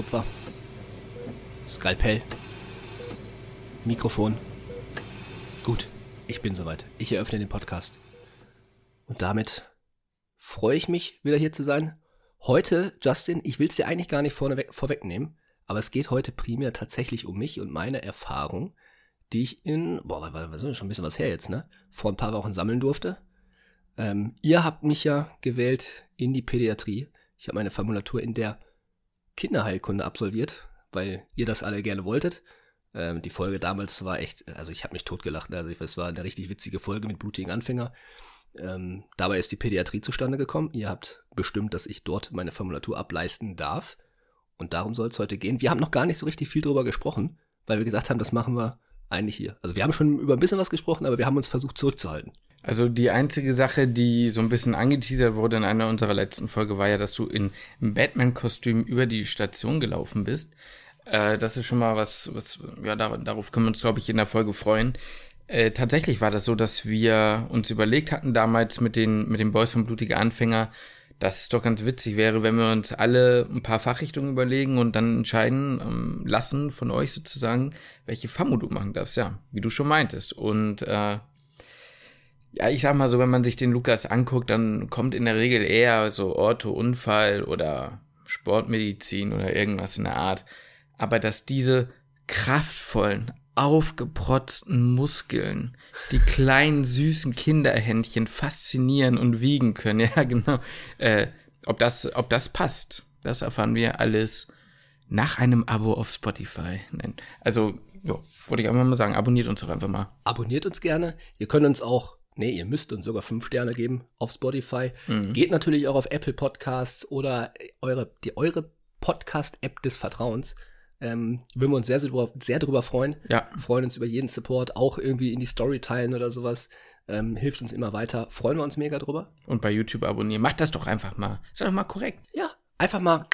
Messertupfer, Skalpell, Mikrofon. Gut, ich bin soweit. Ich eröffne den Podcast. Und damit freue ich mich, wieder hier zu sein. Heute, Justin, ich will es dir eigentlich gar nicht vorneweg, vorwegnehmen, aber es geht heute primär tatsächlich um mich und meine Erfahrung, die ich in, boah, was ist schon ein bisschen was her jetzt, ne? Vor ein paar Wochen sammeln durfte. Ähm, ihr habt mich ja gewählt in die Pädiatrie. Ich habe meine Formulatur in der Kinderheilkunde absolviert, weil ihr das alle gerne wolltet. Ähm, die Folge damals war echt, also ich habe mich totgelacht. Also es war eine richtig witzige Folge mit blutigen Anfänger. Ähm, dabei ist die Pädiatrie zustande gekommen. Ihr habt bestimmt, dass ich dort meine Formulatur ableisten darf. Und darum soll es heute gehen. Wir haben noch gar nicht so richtig viel drüber gesprochen, weil wir gesagt haben, das machen wir eigentlich hier. Also wir haben schon über ein bisschen was gesprochen, aber wir haben uns versucht zurückzuhalten. Also die einzige Sache, die so ein bisschen angeteasert wurde in einer unserer letzten Folge, war ja, dass du in Batman-Kostüm über die Station gelaufen bist. Äh, das ist schon mal was, was ja, dar darauf können wir uns, glaube ich, in der Folge freuen. Äh, tatsächlich war das so, dass wir uns überlegt hatten damals mit den, mit den Boys von Blutige Anfänger, dass es doch ganz witzig wäre, wenn wir uns alle ein paar Fachrichtungen überlegen und dann entscheiden ähm, lassen von euch sozusagen, welche FAMO du machen darfst, ja, wie du schon meintest. Und äh, ja, ich sag mal so, wenn man sich den Lukas anguckt, dann kommt in der Regel eher so Ortho-Unfall oder Sportmedizin oder irgendwas in der Art. Aber dass diese kraftvollen, aufgeprotzten Muskeln die kleinen, süßen Kinderhändchen faszinieren und wiegen können, ja, genau. Äh, ob, das, ob das passt, das erfahren wir alles nach einem Abo auf Spotify. Also, ja, wollte ich einfach mal sagen, abonniert uns doch einfach mal. Abonniert uns gerne. Ihr könnt uns auch Nee, ihr müsst uns sogar fünf Sterne geben auf Spotify. Mhm. Geht natürlich auch auf Apple Podcasts oder eure, die, eure Podcast-App des Vertrauens. Ähm, würden wir uns sehr, sehr, sehr darüber freuen. Ja. Wir freuen uns über jeden Support, auch irgendwie in die Story teilen oder sowas. Ähm, hilft uns immer weiter. Freuen wir uns mega drüber. Und bei YouTube abonnieren. Macht das doch einfach mal. Ist doch mal korrekt. Ja, einfach mal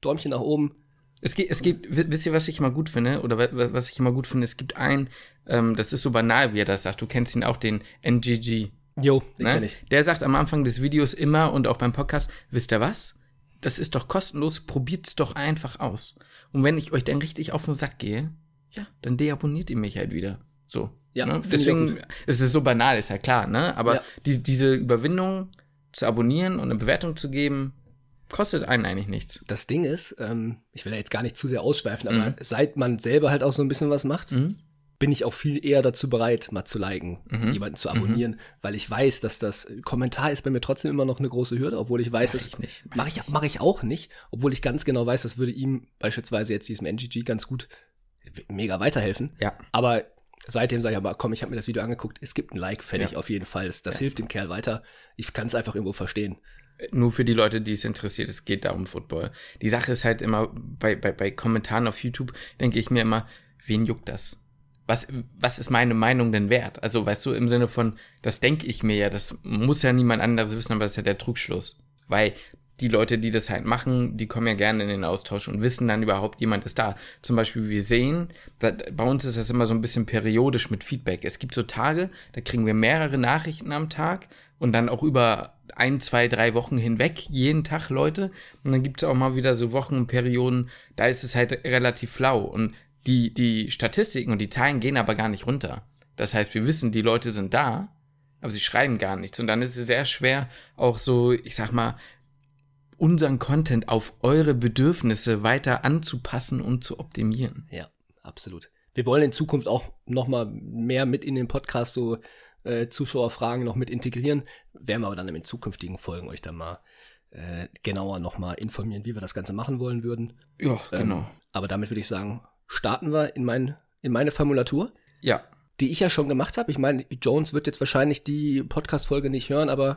Däumchen nach oben. Es gibt, es gibt, wisst ihr, was ich immer gut finde? Oder was ich immer gut finde? Es gibt einen, ähm, das ist so banal, wie er das sagt. Du kennst ihn auch, den NGG. Jo, den ne? kenn ich. Der sagt am Anfang des Videos immer und auch beim Podcast, wisst ihr was? Das ist doch kostenlos, probiert's doch einfach aus. Und wenn ich euch dann richtig auf den Sack gehe, ja, dann deabonniert ihr mich halt wieder. So. Ja, ne? Deswegen, es ist so banal, ist ja klar, ne? Aber Ja. die, diese Überwindung zu abonnieren und eine Bewertung zu geben, kostet einen eigentlich nichts. Das Ding ist, ähm, ich will ja jetzt gar nicht zu sehr ausschweifen, aber Mhm. seit man selber halt auch so ein bisschen was macht, Mhm. bin ich auch viel eher dazu bereit, mal zu liken, Mhm. jemanden zu abonnieren, weil ich weiß, dass das Kommentar ist bei mir trotzdem immer noch eine große Hürde, obwohl ich weiß, Mach dass ich nicht. mache ich mache ich auch nicht, obwohl ich ganz genau weiß, das würde ihm beispielsweise jetzt diesem NGG ganz gut mega weiterhelfen. Ja. Aber seitdem sage ich aber, komm, ich habe mir das Video angeguckt, es gibt ein Like, fertig Ja. auf jeden Fall. Das, das hilft dem Kerl weiter. Ich kann es einfach irgendwo verstehen. Nur für die Leute, die es interessiert, es geht da um Football. Die Sache ist halt immer, bei, bei, bei Kommentaren auf YouTube denke ich mir immer, wen juckt das? Was, was ist meine Meinung denn wert? Also, weißt du, im Sinne von, das denke ich mir ja, das muss ja niemand anderes wissen, aber das ist ja der Trugschluss. Weil die Leute, die das halt machen, die kommen ja gerne in den Austausch und wissen dann überhaupt, jemand ist da. Zum Beispiel, wir sehen, da, bei uns ist das immer so ein bisschen periodisch mit Feedback. Es gibt so Tage, da kriegen wir mehrere Nachrichten am Tag und dann auch über ein, zwei, drei Wochen hinweg, jeden Tag Leute. Und dann gibt es auch mal wieder so Wochen und Perioden, da ist es halt relativ flau. Und die, die Statistiken und die Zahlen gehen aber gar nicht runter. Das heißt, wir wissen, die Leute sind da, aber sie schreiben gar nichts. Und dann ist es sehr schwer, auch so, ich sag mal, unseren Content auf eure Bedürfnisse weiter anzupassen und zu optimieren. Ja, absolut. Wir wollen in Zukunft auch noch mal mehr mit in den Podcast so äh, Zuschauerfragen noch mit integrieren. Werden wir aber dann in zukünftigen Folgen euch dann mal äh, genauer noch mal informieren, wie wir das Ganze machen wollen würden. Ja, genau. Ähm, aber damit würde ich sagen, starten wir in, mein, in meine Formulatur, Ja, die ich ja schon gemacht habe. Ich meine, Jones wird jetzt wahrscheinlich die Podcast-Folge nicht hören, aber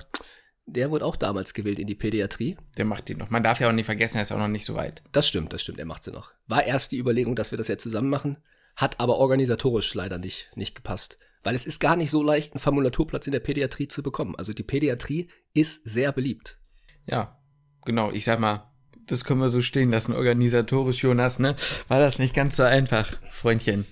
der wurde auch damals gewählt in die Pädiatrie. der macht die noch. Man darf ja auch nicht vergessen, er ist auch noch nicht so weit. Das stimmt, das stimmt, er macht sie noch. War erst die Überlegung, dass wir das jetzt zusammen machen, hat aber organisatorisch leider nicht, nicht gepasst. Weil es ist gar nicht so leicht, einen Formulaturplatz in der Pädiatrie zu bekommen. Also die Pädiatrie ist sehr beliebt. Ja, genau. Ich sag mal, das können wir so stehen lassen, organisatorisch, Jonas, ne? War das nicht ganz so einfach, Freundchen.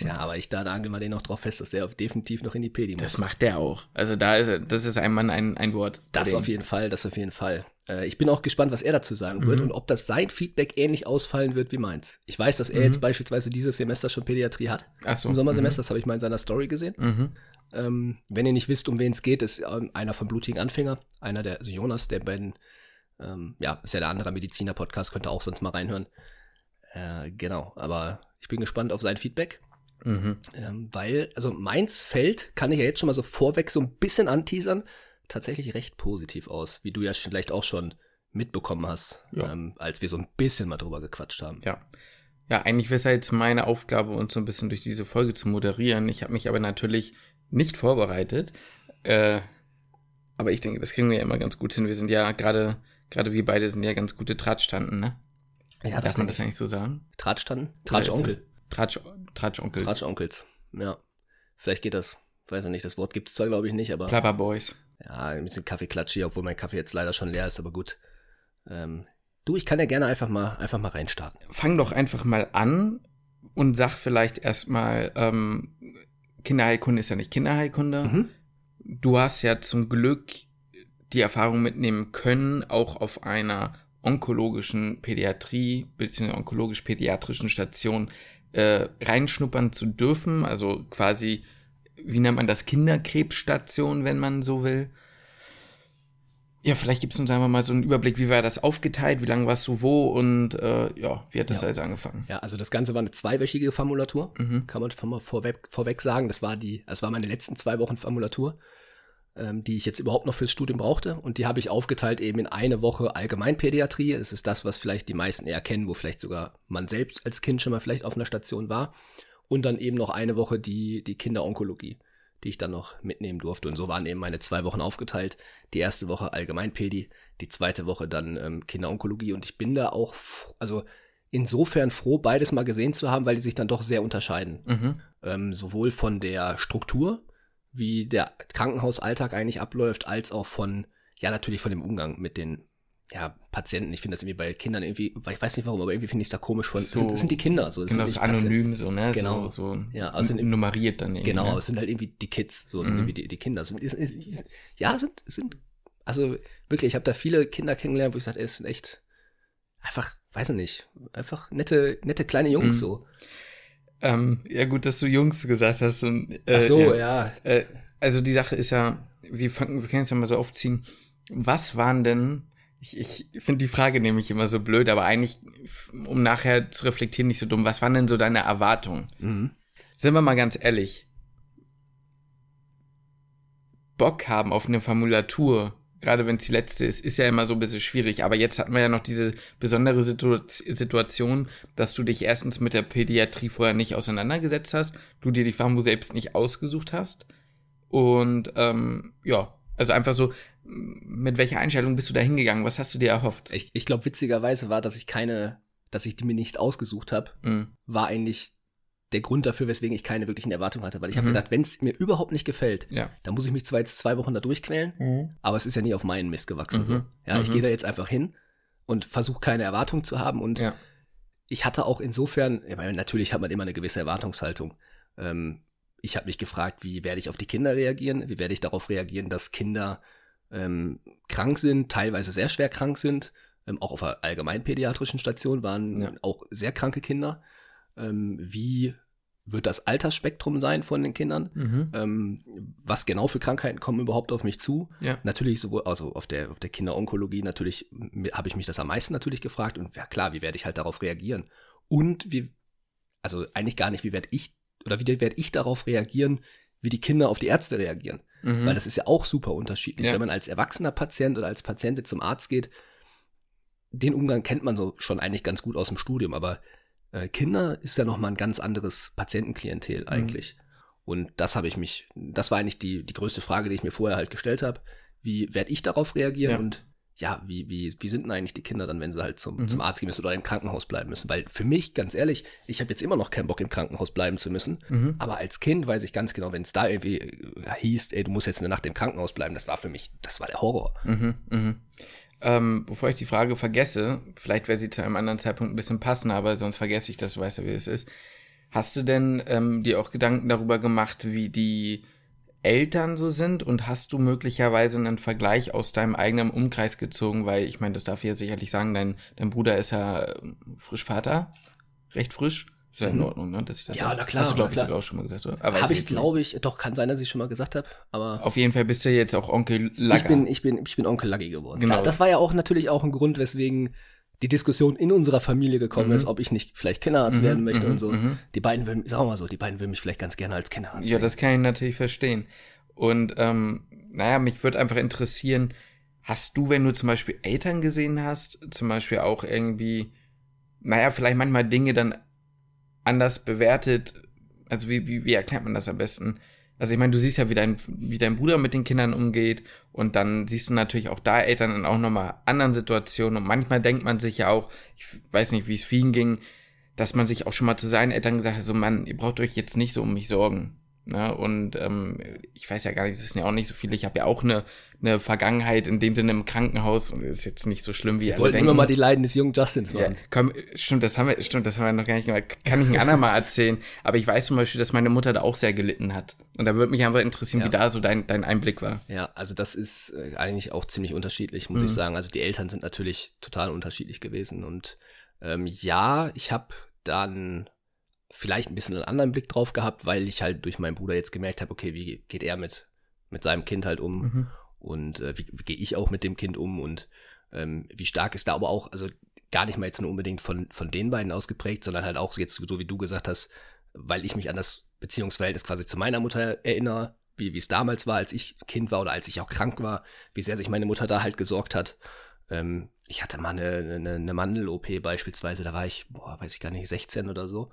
Ja, aber ich da nageln wir den noch drauf fest, dass der definitiv noch in die Pädi muss. Das macht der auch. Also da ist er, das ist ein Mann, ein, ein Wort. Das auf jeden Fall, das auf jeden Fall. Äh, ich bin auch gespannt, was er dazu sagen wird Mhm. und ob das sein Feedback ähnlich ausfallen wird wie meins. Ich weiß, dass er Mhm. jetzt beispielsweise dieses Semester schon Pädiatrie hat. Ach so. Im Sommersemester, das habe ich mal in seiner Story gesehen. Mhm. Mhm. Ähm, wenn ihr nicht wisst, um wen es geht, ist ähm, einer vom blutigen Anfänger, einer der, also Jonas, der bei den, ähm, ja, ist ja der andere Mediziner-Podcast, könnt ihr auch sonst mal reinhören. Äh, genau, aber ich bin gespannt auf sein Feedback, Mhm. ähm, weil, also meins fällt, kann ich ja jetzt schon mal so vorweg so ein bisschen anteasern, tatsächlich recht positiv aus, wie du ja vielleicht auch schon mitbekommen hast, Ja. ähm, als wir so ein bisschen mal drüber gequatscht haben. Ja. Ja, eigentlich wäre es ja jetzt meine Aufgabe, uns so ein bisschen durch diese Folge zu moderieren. Ich habe mich aber natürlich nicht vorbereitet. Äh, aber ich denke, das kriegen wir ja immer ganz gut hin. Wir sind ja gerade, gerade wir beide sind ja ganz gute Tratschtanten, ne? Ja, Darf man das eigentlich so sagen? Tratschtanten? Tratschonkel. Tratsch, Tratschonkel. Tratsch-Onkels. Ja. Vielleicht geht das. Weiß ich nicht, das Wort gibt es zwar, glaube ich, nicht, aber Plapper Boys. ja, ein bisschen Kaffeeklatsch hier, obwohl mein Kaffee jetzt leider schon leer ist, aber gut. Ähm, du, ich kann ja gerne einfach mal, einfach mal reinstarten. Fang doch einfach mal an und sag vielleicht erstmal, ähm, Kinderheilkunde ist ja nicht Kinderheilkunde. Mhm. Du hast ja zum Glück die Erfahrung mitnehmen können, auch auf einer onkologischen Pädiatrie bzw. onkologisch-pädiatrischen Station äh, reinschnuppern zu dürfen. Also quasi, wie nennt man das, Kinderkrebsstation, wenn man so will. Ja, vielleicht gibst du uns einfach mal so einen Überblick, wie war das aufgeteilt, wie lange warst du wo und äh, ja, wie hat das Ja. alles angefangen? Ja, also das Ganze war eine zweiwöchige Formulatur, Mhm. kann man schon mal vorweg, vorweg sagen. Das war die, das war meine letzten zwei Wochen Formulatur, ähm, die ich jetzt überhaupt noch fürs Studium brauchte. Und die habe ich aufgeteilt eben in eine Woche Allgemeinpädiatrie. Das ist das, was vielleicht die meisten eher kennen, wo vielleicht sogar man selbst als Kind schon mal vielleicht auf einer Station war. Und dann eben noch eine Woche die, die Kinderonkologie, die ich dann noch mitnehmen durfte. Und so waren eben meine zwei Wochen aufgeteilt. Die erste Woche Allgemeinpädi, die zweite Woche dann ähm, Kinderonkologie. Und ich bin da auch, also insofern froh, beides mal gesehen zu haben, weil die sich dann doch sehr unterscheiden. Mhm. Ähm, sowohl von der Struktur, wie der Krankenhausalltag eigentlich abläuft, als auch von, ja, natürlich von dem Umgang mit den ja, Patienten. Ich finde das irgendwie bei Kindern irgendwie, ich weiß nicht warum, aber irgendwie finde ich es da komisch von. So- sind, das sind die Kinder, so. Das Genau, sind anonym, so, ne? Genau. So, so Ja, also n- nummeriert dann irgendwie. Genau, ne? aber es sind halt irgendwie die Kids, so sind Mhm. irgendwie die, die Kinder. Sind, ist, ist, ist, ja, sind, sind, also wirklich, ich habe da viele Kinder kennengelernt, wo ich sage, es sind echt einfach, weiß ich nicht, einfach nette, nette kleine Jungs Mhm. so. Ähm, ja, gut, dass du Jungs gesagt hast. Und, äh, Ach so, ja. ja. Äh, also die Sache ist ja, wir, fangen, wir können es ja mal so aufziehen. Was waren denn, ich, ich finde die Frage nämlich immer so blöd, aber eigentlich, um nachher zu reflektieren, nicht so dumm. Was waren denn so deine Erwartungen? Mhm. Sind wir mal ganz ehrlich. Bock haben auf eine Formulatur, gerade wenn es die letzte ist, ist ja immer so ein bisschen schwierig. Aber jetzt hatten wir ja noch diese besondere Situ Situation, dass du dich erstens mit der Pädiatrie vorher nicht auseinandergesetzt hast, du dir die Famu selbst nicht ausgesucht hast. Und ähm, ja, also einfach so, mit welcher Einstellung bist du da hingegangen? Was hast du dir erhofft? Ich, ich glaube, witzigerweise war, dass ich keine, dass ich die mir nicht ausgesucht habe, Mhm. war eigentlich der Grund dafür, weswegen ich keine wirklichen Erwartungen hatte. Weil ich habe Mhm. gedacht, wenn es mir überhaupt nicht gefällt, Ja. dann muss ich mich zwar jetzt zwei Wochen da durchquälen, aber es ist ja nie auf meinen Mist gewachsen. Mhm. So. Ja, ich Mhm. gehe da jetzt einfach hin und versuche keine Erwartung zu haben. Und Ja. ich hatte auch insofern, ich meine, natürlich hat man immer eine gewisse Erwartungshaltung. Ähm, ich habe mich gefragt, wie werde ich auf die Kinder reagieren? Wie werde ich darauf reagieren, dass Kinder ähm, krank sind, teilweise sehr schwer krank sind? Ähm, auch auf der allgemeinpädiatrischen Station waren Ja. auch sehr kranke Kinder. Ähm, wie wird das Altersspektrum sein von den Kindern? Mhm. Ähm, was genau für Krankheiten kommen überhaupt auf mich zu? Ja. Natürlich sowohl, also auf der, auf der Kinderonkologie natürlich habe ich mich das am meisten natürlich gefragt und ja klar, wie werde ich halt darauf reagieren? Und wie, also eigentlich gar nicht, wie werde ich, oder wie werde ich darauf reagieren, wie die Kinder auf die Ärzte reagieren? Mhm. Weil das ist ja auch super unterschiedlich. Ja. Wenn man als erwachsener Patient oder als Patientin zum Arzt geht, den Umgang kennt man so schon eigentlich ganz gut aus dem Studium, aber äh, Kinder ist ja nochmal ein ganz anderes Patientenklientel eigentlich. Und das habe ich mich, das war eigentlich die, die größte Frage, die ich mir vorher halt gestellt habe. Wie werde ich darauf reagieren Ja. und ja, wie, wie, wie sind denn eigentlich die Kinder dann, wenn sie halt zum, Mhm. zum Arzt gehen müssen oder im Krankenhaus bleiben müssen? Weil für mich, ganz ehrlich, ich habe jetzt immer noch keinen Bock, im Krankenhaus bleiben zu müssen. Mhm. Aber als Kind weiß ich ganz genau, wenn es da irgendwie äh, hieß, ey, du musst jetzt eine Nacht im Krankenhaus bleiben, das war für mich, das war der Horror. Mhm, mhm. Ähm, bevor ich die Frage vergesse, vielleicht wäre sie zu einem anderen Zeitpunkt ein bisschen passender, aber sonst vergesse ich das, du weißt ja, wie es ist. Hast du denn ähm, dir auch Gedanken darüber gemacht, wie die Eltern so sind und hast du möglicherweise einen Vergleich aus deinem eigenen Umkreis gezogen, weil ich meine, das darf ich ja sicherlich sagen, dein, dein Bruder ist ja ähm, frisch Vater, recht frisch. Ist ja in Mhm. Ordnung, ne? Dass ich das Ja, auch- na klar, Hast du, glaube ich, sogar auch schon mal gesagt, oder? Habe ich, glaube ich, doch, kann sein, dass ich schon mal gesagt habe, aber Auf jeden Fall bist du jetzt auch Onkel Lager. ich bin, ich bin, ich bin Onkel Laggy geworden. Genau. Klar, das war ja auch natürlich auch ein Grund, weswegen die Diskussion in unserer Familie gekommen Mhm. ist, ob ich nicht vielleicht Kinderarzt Mhm, werden möchte mhm, und so. mhm. Die beiden würden, sagen wir mal so, die beiden würden mich vielleicht ganz gerne als Kinderarzt Ja, sehen. das kann ich natürlich verstehen. Und ähm, naja, mich würde einfach interessieren, hast du, wenn du zum Beispiel Eltern gesehen hast, zum Beispiel auch irgendwie, naja, vielleicht manchmal Dinge dann anders bewertet? Also wie, wie, wie erklärt man das am besten? Also ich meine, du siehst ja, wie dein, wie dein Bruder mit den Kindern umgeht und dann siehst du natürlich auch da Eltern in auch nochmal anderen Situationen und manchmal denkt man sich ja auch, ich weiß nicht, wie es vielen ging, dass man sich auch schon mal zu seinen Eltern gesagt hat, so Mann, ihr braucht euch jetzt nicht so um mich sorgen. Ne? Und ähm, ich weiß ja gar nicht, das wissen ja auch nicht so viele. Ich habe ja auch eine, eine Vergangenheit in dem Sinne im Krankenhaus und ist jetzt nicht so schlimm, wie Wir alle wollten denken. immer mal die Leiden des jungen Justins Ja, machen. komm, stimmt, das haben wir, stimmt, das haben wir noch gar nicht gemacht. Kann ich ein andermal erzählen. Aber ich weiß zum Beispiel, dass meine Mutter da auch sehr gelitten hat. Und da würde mich einfach interessieren, Ja. wie da so dein, dein Einblick war. Ja, also das ist äh, eigentlich auch ziemlich unterschiedlich, muss Mhm. ich sagen. Also die Eltern sind natürlich total unterschiedlich gewesen. Und ähm, ja, ich habe dann vielleicht ein bisschen einen anderen Blick drauf gehabt, weil ich halt durch meinen Bruder jetzt gemerkt habe, okay, wie geht er mit, mit seinem Kind halt um Mhm. und äh, wie, wie gehe ich auch mit dem Kind um und ähm, wie stark ist da aber auch, also gar nicht mal jetzt nur unbedingt von, von den beiden ausgeprägt, sondern halt auch jetzt, so wie du gesagt hast, weil ich mich an das Beziehungsverhältnis quasi zu meiner Mutter erinnere, wie wie es damals war, als ich Kind war oder als ich auch krank war, wie sehr sich meine Mutter da halt gesorgt hat. Ähm, ich hatte mal eine, eine, eine Mandel-OP beispielsweise, da war ich, boah, weiß ich gar nicht, 16 oder so.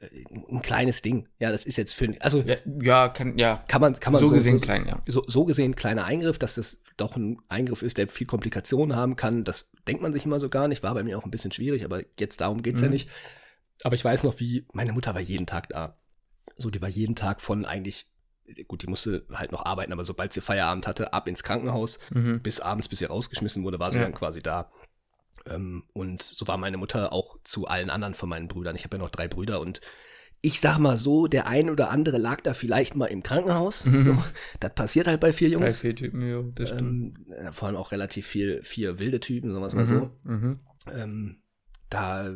Äh, Ein kleines Ding. Ja, das ist jetzt für, also Ja, ja, kann, ja. kann man, kann man so, gesehen so, klein, ja. so, so gesehen kleiner Eingriff, dass das doch ein Eingriff ist, der viel Komplikationen haben kann. Das denkt man sich immer so gar nicht. War bei mir auch ein bisschen schwierig, aber jetzt darum geht's ja Mhm. nicht. Aber ich weiß noch, wie meine Mutter war jeden Tag da. So, die war jeden Tag von eigentlich, gut, die musste halt noch arbeiten, aber sobald sie Feierabend hatte, ab ins Krankenhaus, Mhm. bis abends, bis sie rausgeschmissen wurde, war sie Ja. dann quasi da. Ähm, und so war meine Mutter auch zu allen anderen von meinen Brüdern. Ich habe ja noch drei Brüder und ich sag mal so, der ein oder andere lag da vielleicht mal im Krankenhaus. Mhm. Das passiert halt bei vier Jungs. vier Typen, ja, das stimmt. Ähm, äh, vor allem auch relativ viel, vier wilde Typen, sagen wir es mal so. Mhm. Ähm, da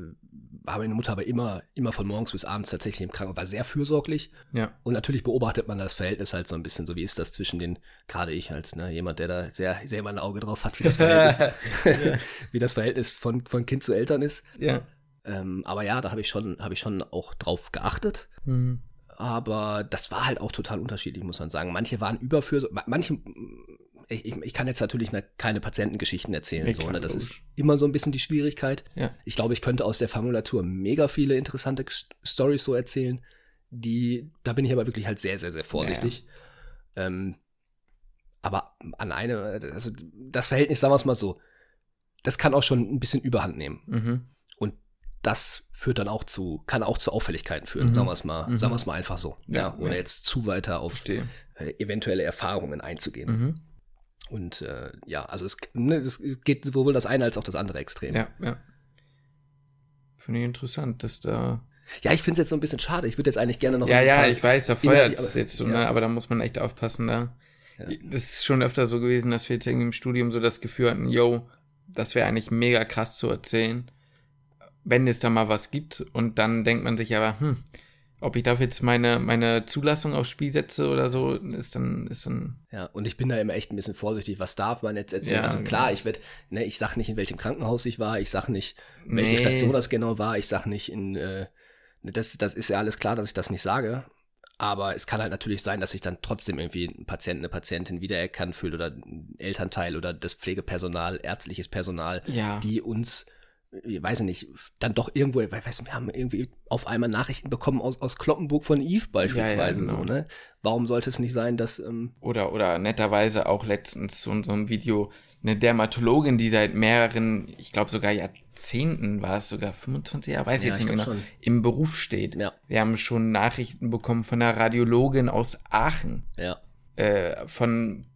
war meine Mutter aber immer, immer von morgens bis abends tatsächlich im Krankenhaus, war sehr fürsorglich. Ja. Und natürlich beobachtet man das Verhältnis halt so ein bisschen, so wie ist das zwischen den, gerade ich als ne, jemand, der da sehr, sehr immer ein Auge drauf hat, wie das Verhältnis, wie das Verhältnis von, von Kind zu Eltern ist. ja. Ähm, aber ja, da habe ich schon, habe ich schon auch drauf geachtet. Mhm. Aber das war halt auch total unterschiedlich, muss man sagen. Manche waren überfürsorglich, manche, ich, ich- ich kann jetzt natürlich ne, keine Patientengeschichten erzählen, Ja, so, ne? das ist immer so ein bisschen die Schwierigkeit. Ja. Ich glaube, ich könnte aus der Formulatur mega viele interessante St- Stories so erzählen, die, da bin ich aber wirklich halt sehr, sehr, sehr vorsichtig. Ähm, aber an eine, also das Verhältnis, sagen wir es mal so, das kann auch schon ein bisschen Überhand nehmen. Mhm. Und das führt dann auch zu, kann auch zu Auffälligkeiten führen, Mhm. sagen wir es mal, Mhm. sagen wir es mal einfach so. Ja, Ja, ohne ja. jetzt zu weiter auf Verstehe. äh, eventuelle Erfahrungen einzugehen. Und äh, ja, also es, ne, es geht sowohl das eine als auch das andere Extrem. Ja, ja. Finde ich interessant, dass da. Ja, ich finde es jetzt so ein bisschen schade. Ich würde jetzt eigentlich gerne noch. Ja, ja, ich weiß, da feuert es jetzt so, ja. ne? Aber da muss man echt aufpassen, da. Ja. Das ist schon öfter so gewesen, dass wir jetzt irgendwie im Studium so das Gefühl hatten, yo, das wäre eigentlich mega krass zu erzählen, wenn es da mal was gibt. Und dann denkt man sich aber, hm, ob ich dafür jetzt meine, meine Zulassung aufs Spiel setze oder so, ist dann, ist dann. Ja, und ich bin da immer echt ein bisschen vorsichtig. Was darf man jetzt erzählen? Ja, also klar, genau. ich werd, ne, ich sag nicht, in welchem Krankenhaus ich war, ich sag nicht, welche Nee. Station das genau war, ich sag nicht in, äh, das, das ist ja alles klar, dass ich das nicht sage. Aber es kann halt natürlich sein, dass sich dann trotzdem irgendwie ein Patient, eine Patientin wiedererkannt fühlt oder ein Elternteil oder das Pflegepersonal, ärztliches Personal, Ja. die uns, ich weiß nicht, dann doch irgendwo, ich weiß nicht, wir haben irgendwie auf einmal Nachrichten bekommen aus, aus Kloppenburg von Eve beispielsweise. genau. so, ne? Warum sollte es nicht sein, dass ähm, Oder, oder netterweise auch letztens so, so ein Video, eine Dermatologin, die seit mehreren, ich glaube sogar Jahrzehnten war es sogar 25 Jahre, weiß ich Ja, jetzt ich nicht glaub genau, schon. im Beruf steht. Ja. Wir haben schon Nachrichten bekommen von einer Radiologin aus Aachen, ja, äh, von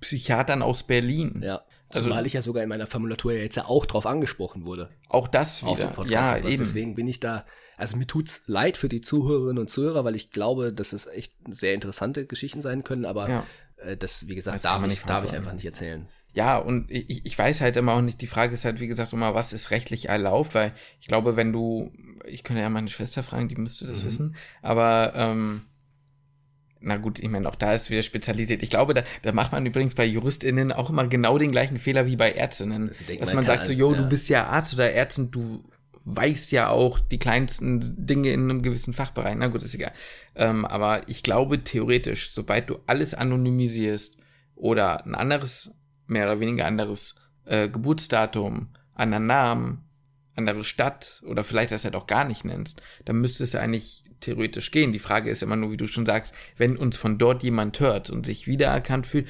Psychiatern aus Berlin. ja. Also Zumal ich ja sogar in meiner Formulatur ja jetzt ja auch drauf angesprochen wurde. auch das Auf wieder. dem Podcast. ja, eben. Deswegen bin ich da, also mir tut's leid für die Zuhörerinnen und Zuhörer, weil ich glaube, dass es echt sehr interessante Geschichten sein können, aber Ja. äh, das, wie gesagt, Das darf, ich, darf ich einfach nicht erzählen. Ja, und ich, ich weiß halt immer auch nicht, die Frage ist halt, wie gesagt, immer, was ist rechtlich erlaubt, weil ich glaube, wenn du, ich könnte ja meine Schwester fragen, die müsste das Mhm. wissen, aber ähm, na gut, ich meine, auch da ist wieder spezialisiert. Ich glaube, da, da macht man übrigens bei JuristInnen auch immer genau den gleichen Fehler wie bei Ärztinnen. Denken, Dass man sagt so, jo, ja. du bist ja Arzt oder Ärztin, du weißt ja auch die kleinsten Dinge in einem gewissen Fachbereich. Na gut, ist egal. Ähm, aber ich glaube theoretisch, sobald du alles anonymisierst oder ein anderes, mehr oder weniger anderes äh, Geburtsdatum, anderen Namen, andere Stadt oder vielleicht das halt auch gar nicht nennst, dann müsste es ja eigentlich theoretisch gehen. Die Frage ist immer nur, wie du schon sagst, wenn uns von dort jemand hört und sich wiedererkannt fühlt,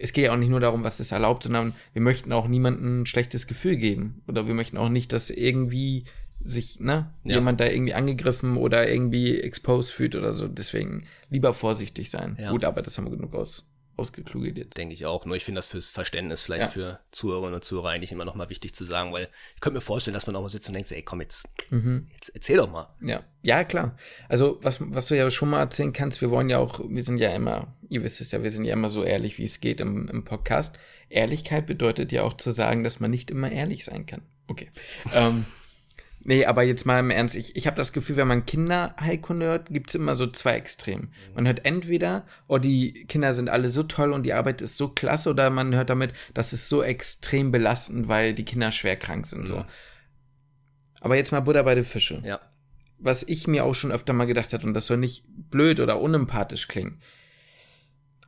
es geht ja auch nicht nur darum, was ist erlaubt, sondern wir möchten auch niemandem ein schlechtes Gefühl geben. Oder wir möchten auch nicht, dass irgendwie sich, ne, Ja. jemand da irgendwie angegriffen oder irgendwie exposed fühlt oder so. Deswegen lieber vorsichtig sein. Ja. Gut, aber das haben wir genug aus, ausgekluget jetzt. Denke ich auch. Nur ich finde das fürs Verständnis vielleicht Ja. für Zuhörerinnen und Zuhörer eigentlich immer noch mal wichtig zu sagen, weil ich könnte mir vorstellen, dass man auch mal sitzt und denkt, so, ey, komm, jetzt, Mhm. jetzt erzähl doch mal. Ja, ja, klar. Also, was, was du ja schon mal erzählen kannst, wir wollen ja auch, wir sind ja immer, ihr wisst es ja, wir sind ja immer so ehrlich, wie es geht im, im Podcast. Ehrlichkeit bedeutet ja auch zu sagen, dass man nicht immer ehrlich sein kann. Okay. ähm, nee, aber jetzt mal im Ernst, ich, ich habe das Gefühl, wenn man Kinderheilkunde hört, gibt's immer so zwei Extremen. Man hört entweder, oh, die Kinder sind alle so toll und die Arbeit ist so klasse, oder man hört damit, das ist so extrem belastend, weil die Kinder schwer krank sind. So. Mhm. Aber jetzt mal Butter bei den Fische Ja. was ich mir auch schon öfter mal gedacht habe, und das soll nicht blöd oder unempathisch klingen,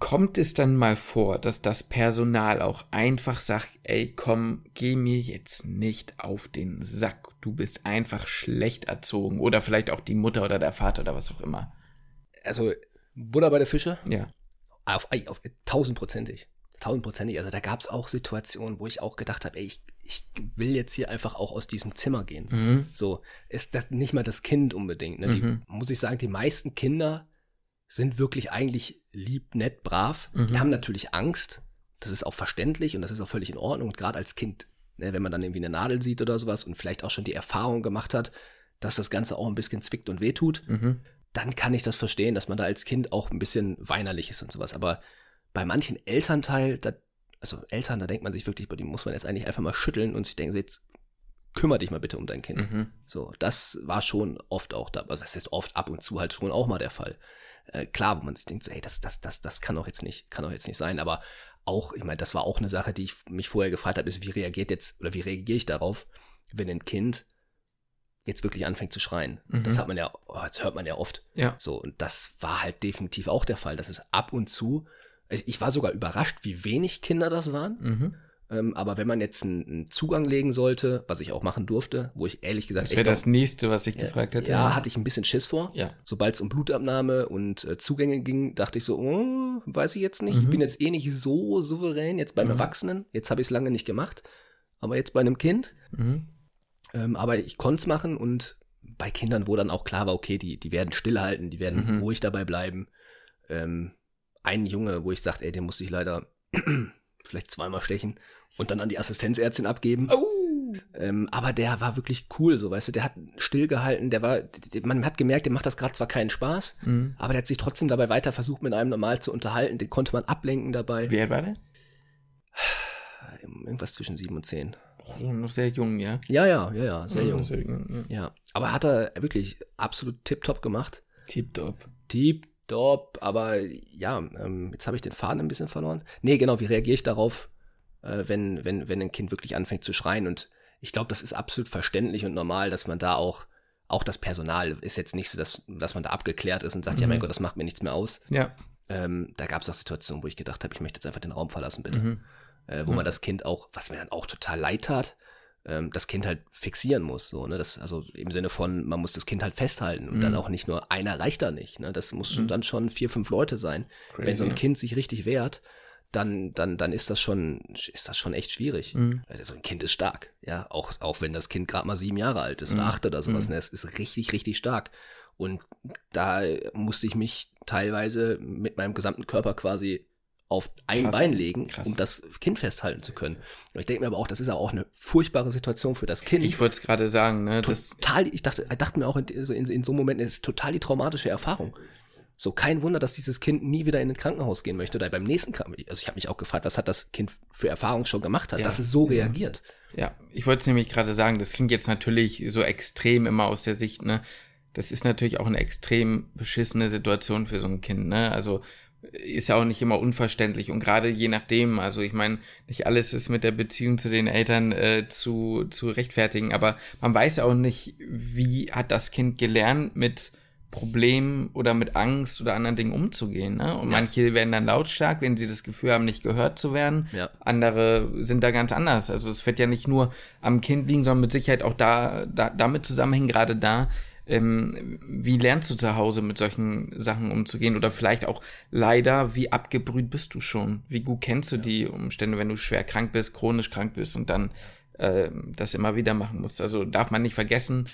kommt es dann mal vor, dass das Personal auch einfach sagt, ey, komm, geh mir jetzt nicht auf den Sack, du bist einfach schlecht erzogen, oder vielleicht auch die Mutter oder der Vater oder was auch immer. Also, Buddha bei der Fische? Ja. Auf, auf tausendprozentig. Tausendprozentig. Also da gab es auch Situationen, wo ich auch gedacht habe, ey, ich, ich will jetzt hier einfach auch aus diesem Zimmer gehen. Mhm. So, ist das nicht mal das Kind unbedingt. Ne? Die, Mhm. muss ich sagen, die meisten Kinder sind wirklich eigentlich lieb, nett, brav. Mhm. Die haben natürlich Angst. Das ist auch verständlich und das ist auch völlig in Ordnung. Und gerade als Kind, ne, wenn man dann irgendwie eine Nadel sieht oder sowas und vielleicht auch schon die Erfahrung gemacht hat, dass das Ganze auch ein bisschen zwickt und wehtut, Mhm. dann kann ich das verstehen, dass man da als Kind auch ein bisschen weinerlich ist und sowas. Aber bei manchen Elternteil, da, also Eltern, da denkt man sich wirklich, bei die muss man jetzt eigentlich einfach mal schütteln und sich denken, jetzt kümmere dich mal bitte um dein Kind. Mhm. So, das war schon oft auch da, also das heißt oft ab und zu halt schon auch mal der Fall. Äh, klar, wo man sich denkt, so, ey, das, das, das, das kann doch jetzt nicht, kann doch jetzt nicht sein, aber auch, ich meine, das war auch eine Sache, die ich mich vorher gefragt habe, ist, wie reagiert jetzt, oder wie reagiere ich darauf, wenn ein Kind jetzt wirklich anfängt zu schreien. Mhm. Das hat man ja, oh, das hört man ja oft. Ja. So, und das war halt definitiv auch der Fall. Das ist ab und zu, also ich war sogar überrascht, wie wenig Kinder das waren. Mhm. Ähm, aber wenn man jetzt einen, einen Zugang legen sollte, was ich auch machen durfte, wo ich ehrlich gesagt Das wäre das nächste, was ich gefragt hätte. ja, hatte ich ein bisschen Schiss vor. Ja. Sobald es um Blutabnahme und äh, Zugänge ging, dachte ich so, oh, weiß ich jetzt nicht. Ich Mhm. bin jetzt eh nicht so souverän, jetzt beim Mhm. Erwachsenen. Jetzt habe ich es lange nicht gemacht. Aber jetzt bei einem Kind. Mhm. Ähm, aber ich konnte es machen und bei Kindern, wo dann auch klar war, okay, die, die werden stillhalten, die werden Mhm. ruhig dabei bleiben. Ähm, ein Junge, wo ich sagte, ey, den musste ich leider vielleicht zweimal stechen und dann an die Assistenzärztin abgeben. Oh. Ähm, aber der war wirklich cool, so weißt du, der hat stillgehalten, der war, man hat gemerkt, der macht das gerade zwar keinen Spaß, Mhm. aber der hat sich trotzdem dabei weiter versucht, mit einem normal zu unterhalten, den konnte man ablenken dabei. Wie alt war der? Irgendwas zwischen sieben und zehn. Oh, noch sehr jung, ja. Ja, ja, ja, ja, sehr jung. Sehr jung. ja. Ja, aber hat er wirklich absolut tipptopp gemacht. Tipptopp. Tipptopp, aber ja, ähm, jetzt habe ich den Faden ein bisschen verloren. Nee, genau, wie reagiere ich darauf, äh, wenn, wenn, wenn ein Kind wirklich anfängt zu schreien? Und ich glaube, das ist absolut verständlich und normal, dass man da auch, auch das Personal ist jetzt nicht so, dass, dass man da abgeklärt ist und sagt, ja Mhm. mein Gott, das macht mir nichts mehr aus. Ja. Ähm, da gab es auch Situationen, wo ich gedacht habe, ich möchte jetzt einfach den Raum verlassen, bitte. Mhm. Äh, wo Mhm. man das Kind auch, was mir dann auch total leid tat, ähm, das Kind halt fixieren muss. So, ne? das, also im Sinne von, man muss das Kind halt festhalten und Mhm. dann auch nicht nur einer reicht da nicht. Ne? Das muss schon Mhm. dann schon vier, fünf Leute sein. Wenn so ein Crazy. Kind sich richtig wehrt, dann, dann, dann ist das schon, ist das schon echt schwierig. Mhm. Weil So ein Kind ist stark, ja, auch, auch wenn das Kind gerade mal sieben Jahre alt ist oder Mhm. acht oder sowas, Mhm. ne? es ist richtig, richtig stark. Und da musste ich mich teilweise mit meinem gesamten Körper quasi auf ein Krass. Bein legen, Krass. um das Kind festhalten zu können. Ich denke mir aber auch, das ist ja auch eine furchtbare Situation für das Kind. Ich wollte es gerade sagen, ne? Das, total, ich dachte, ich dachte mir auch in, so- in, in so Momenten, es ist total die traumatische Erfahrung. So kein Wunder, dass dieses Kind nie wieder in ein Krankenhaus gehen möchte oder beim nächsten Krankenhaus. Also ich habe mich auch gefragt, was hat das Kind für Erfahrungen schon gemacht hat, Ja. dass es so Ja. reagiert. Ja, ich wollte es nämlich gerade sagen, das klingt jetzt natürlich so extrem immer aus der Sicht, ne? Das ist natürlich auch eine extrem beschissene Situation für so ein Kind, ne? Also ist ja auch nicht immer unverständlich und gerade je nachdem, also ich meine, nicht alles ist mit der Beziehung zu den Eltern äh, zu, zu rechtfertigen, aber man weiß ja auch nicht, wie hat das Kind gelernt, mit Problemen oder mit Angst oder anderen Dingen umzugehen, ne? Und Ja. manche werden dann lautstark, wenn sie das Gefühl haben, nicht gehört zu werden. Ja. Andere sind da ganz anders. Also es wird ja nicht nur am Kind liegen, sondern mit Sicherheit auch da, da damit zusammenhängen, gerade da, ähm, wie lernst du zu Hause mit solchen Sachen umzugehen? Oder vielleicht auch leider, wie abgebrüht bist du schon? Wie gut kennst du die Umstände, wenn du schwer krank bist, chronisch krank bist und dann ähm, das immer wieder machen musst? Also darf man nicht vergessen,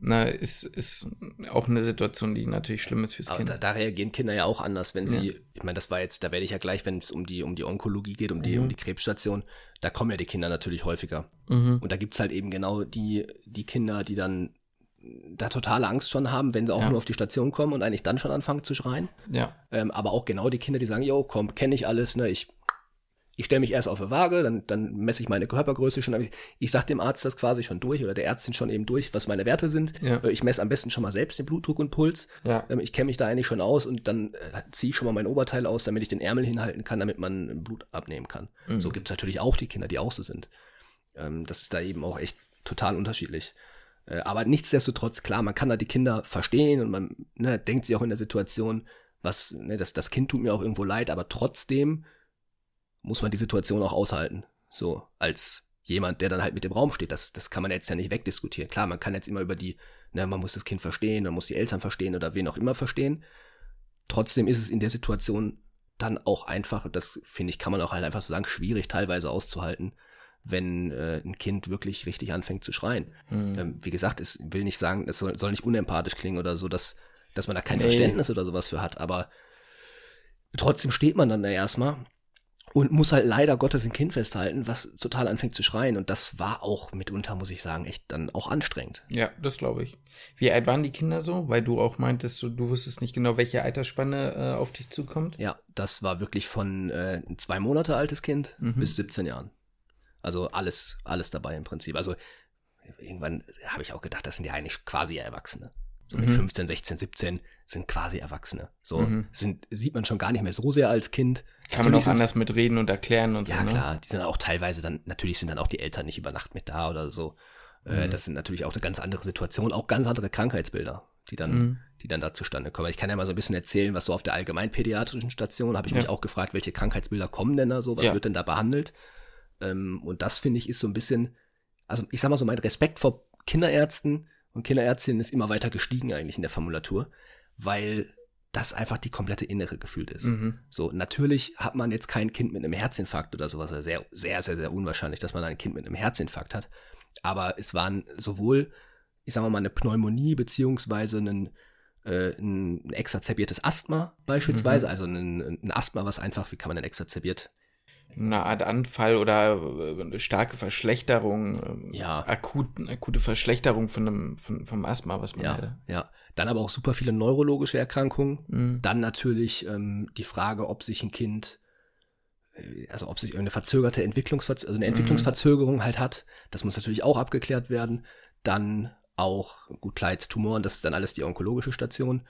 ne, ist, ist auch eine Situation, die natürlich schlimm ist fürs Aber Kind. da, da reagieren Kinder ja auch anders, wenn sie, Ja. ich meine, das war jetzt, da werde ich ja gleich, wenn es um die, um die Onkologie geht, um die, Mhm. um die Krebsstation, da kommen ja die Kinder natürlich häufiger. mhm. Und da gibt's halt eben genau die, die Kinder, die dann da totale Angst schon haben, wenn sie auch Ja. nur auf die Station kommen und eigentlich dann schon anfangen zu schreien. Ja. Ähm, aber auch genau die Kinder, die sagen, yo, komm, kenne ich alles, ne, ich, ich stelle mich erst auf eine Waage, dann, dann messe ich meine Körpergröße schon. Ich, ich sag dem Arzt das quasi schon durch oder der Ärztin schon eben durch, was meine Werte sind. Ja. Äh, Ich messe am besten schon mal selbst den Blutdruck und Puls. Ja. Ähm, ich kenne mich da eigentlich schon aus und dann äh, ziehe ich schon mal mein Oberteil aus, damit ich den Ärmel hinhalten kann, damit man Blut abnehmen kann. Mhm. So gibt's natürlich auch die Kinder, die auch so sind. Ähm, das ist da eben auch echt total unterschiedlich. Äh, aber nichtsdestotrotz, klar, man kann da die Kinder verstehen und man ne, denkt sich auch in der Situation, was, ne, das, das Kind tut mir auch irgendwo leid, aber trotzdem muss man die Situation auch aushalten. So, als jemand, der dann halt mit dem Raum steht. Das, das kann man jetzt ja nicht wegdiskutieren. Klar, man kann jetzt immer über die, ne, man muss das Kind verstehen, man muss die Eltern verstehen oder wen auch immer verstehen. Trotzdem ist es in der Situation dann auch einfach, das finde ich, kann man auch halt einfach so sagen, schwierig teilweise auszuhalten, wenn äh, ein Kind wirklich richtig anfängt zu schreien. Mhm. Ähm, wie gesagt, es will nicht sagen, es soll, soll nicht unempathisch klingen oder so, dass, dass man da kein Nee. Verständnis oder sowas für hat, aber trotzdem steht man dann da erstmal und muss halt leider Gottes ein Kind festhalten, was total anfängt zu schreien. Und das war auch mitunter, muss ich sagen, echt dann auch anstrengend. Ja, das glaube ich. Wie alt waren die Kinder so? Weil du auch meintest, du, du wusstest nicht genau, welche Altersspanne äh, auf dich zukommt. Ja, das war wirklich von äh, ein zwei Monate altes Kind Mhm. bis 17 Jahren. Also alles, alles dabei im Prinzip. Also irgendwann habe ich auch gedacht, das sind ja eigentlich quasi Erwachsene. So mit Mhm. 15, 16, 17 sind quasi Erwachsene. So Mhm. sind, sieht man schon gar nicht mehr so sehr als Kind. Kann man auch anders mitreden und erklären und Ja, so, ne? klar, die sind auch teilweise dann, natürlich sind dann auch die Eltern nicht über Nacht mit da oder so. Äh, Mhm. das sind natürlich auch eine ganz andere Situation, auch ganz andere Krankheitsbilder, die dann, Mhm. die dann da zustande kommen. Ich kann ja mal so ein bisschen erzählen, was so auf der allgemeinpädiatrischen Station, habe ich Ja. mich auch gefragt, welche Krankheitsbilder kommen denn da so, was Ja. wird denn da behandelt? Ähm, und das finde ich ist so ein bisschen, also ich sag mal so, mein Respekt vor Kinderärzten und Kinderärztinnen ist immer weiter gestiegen eigentlich in der Formulatur, weil das einfach die komplette Innere gefühlt ist. Mhm. So, natürlich hat man jetzt kein Kind mit einem Herzinfarkt oder sowas. Also Sehr, sehr, sehr, sehr unwahrscheinlich, dass man ein Kind mit einem Herzinfarkt hat. Aber es waren sowohl, ich sag mal, eine Pneumonie beziehungsweise ein, äh, ein exazerbiertes Asthma beispielsweise. Mhm. Also ein, ein Asthma, was einfach, wie kann man denn exazerbiert? Eine Art Anfall oder äh, eine starke Verschlechterung, ähm, Ja. akut, akute Verschlechterung von einem, von, vom Asthma, was man Ja, hätte. ja. Dann aber auch super viele neurologische Erkrankungen. Mhm. Dann natürlich ähm, die Frage, ob sich ein Kind, äh, also ob sich eine verzögerte Entwicklungsverz also eine Mhm. Entwicklungsverzögerung halt hat. Das muss natürlich auch abgeklärt werden. Dann auch, gut, klar, jetzt Tumoren, das ist dann alles die onkologische Station.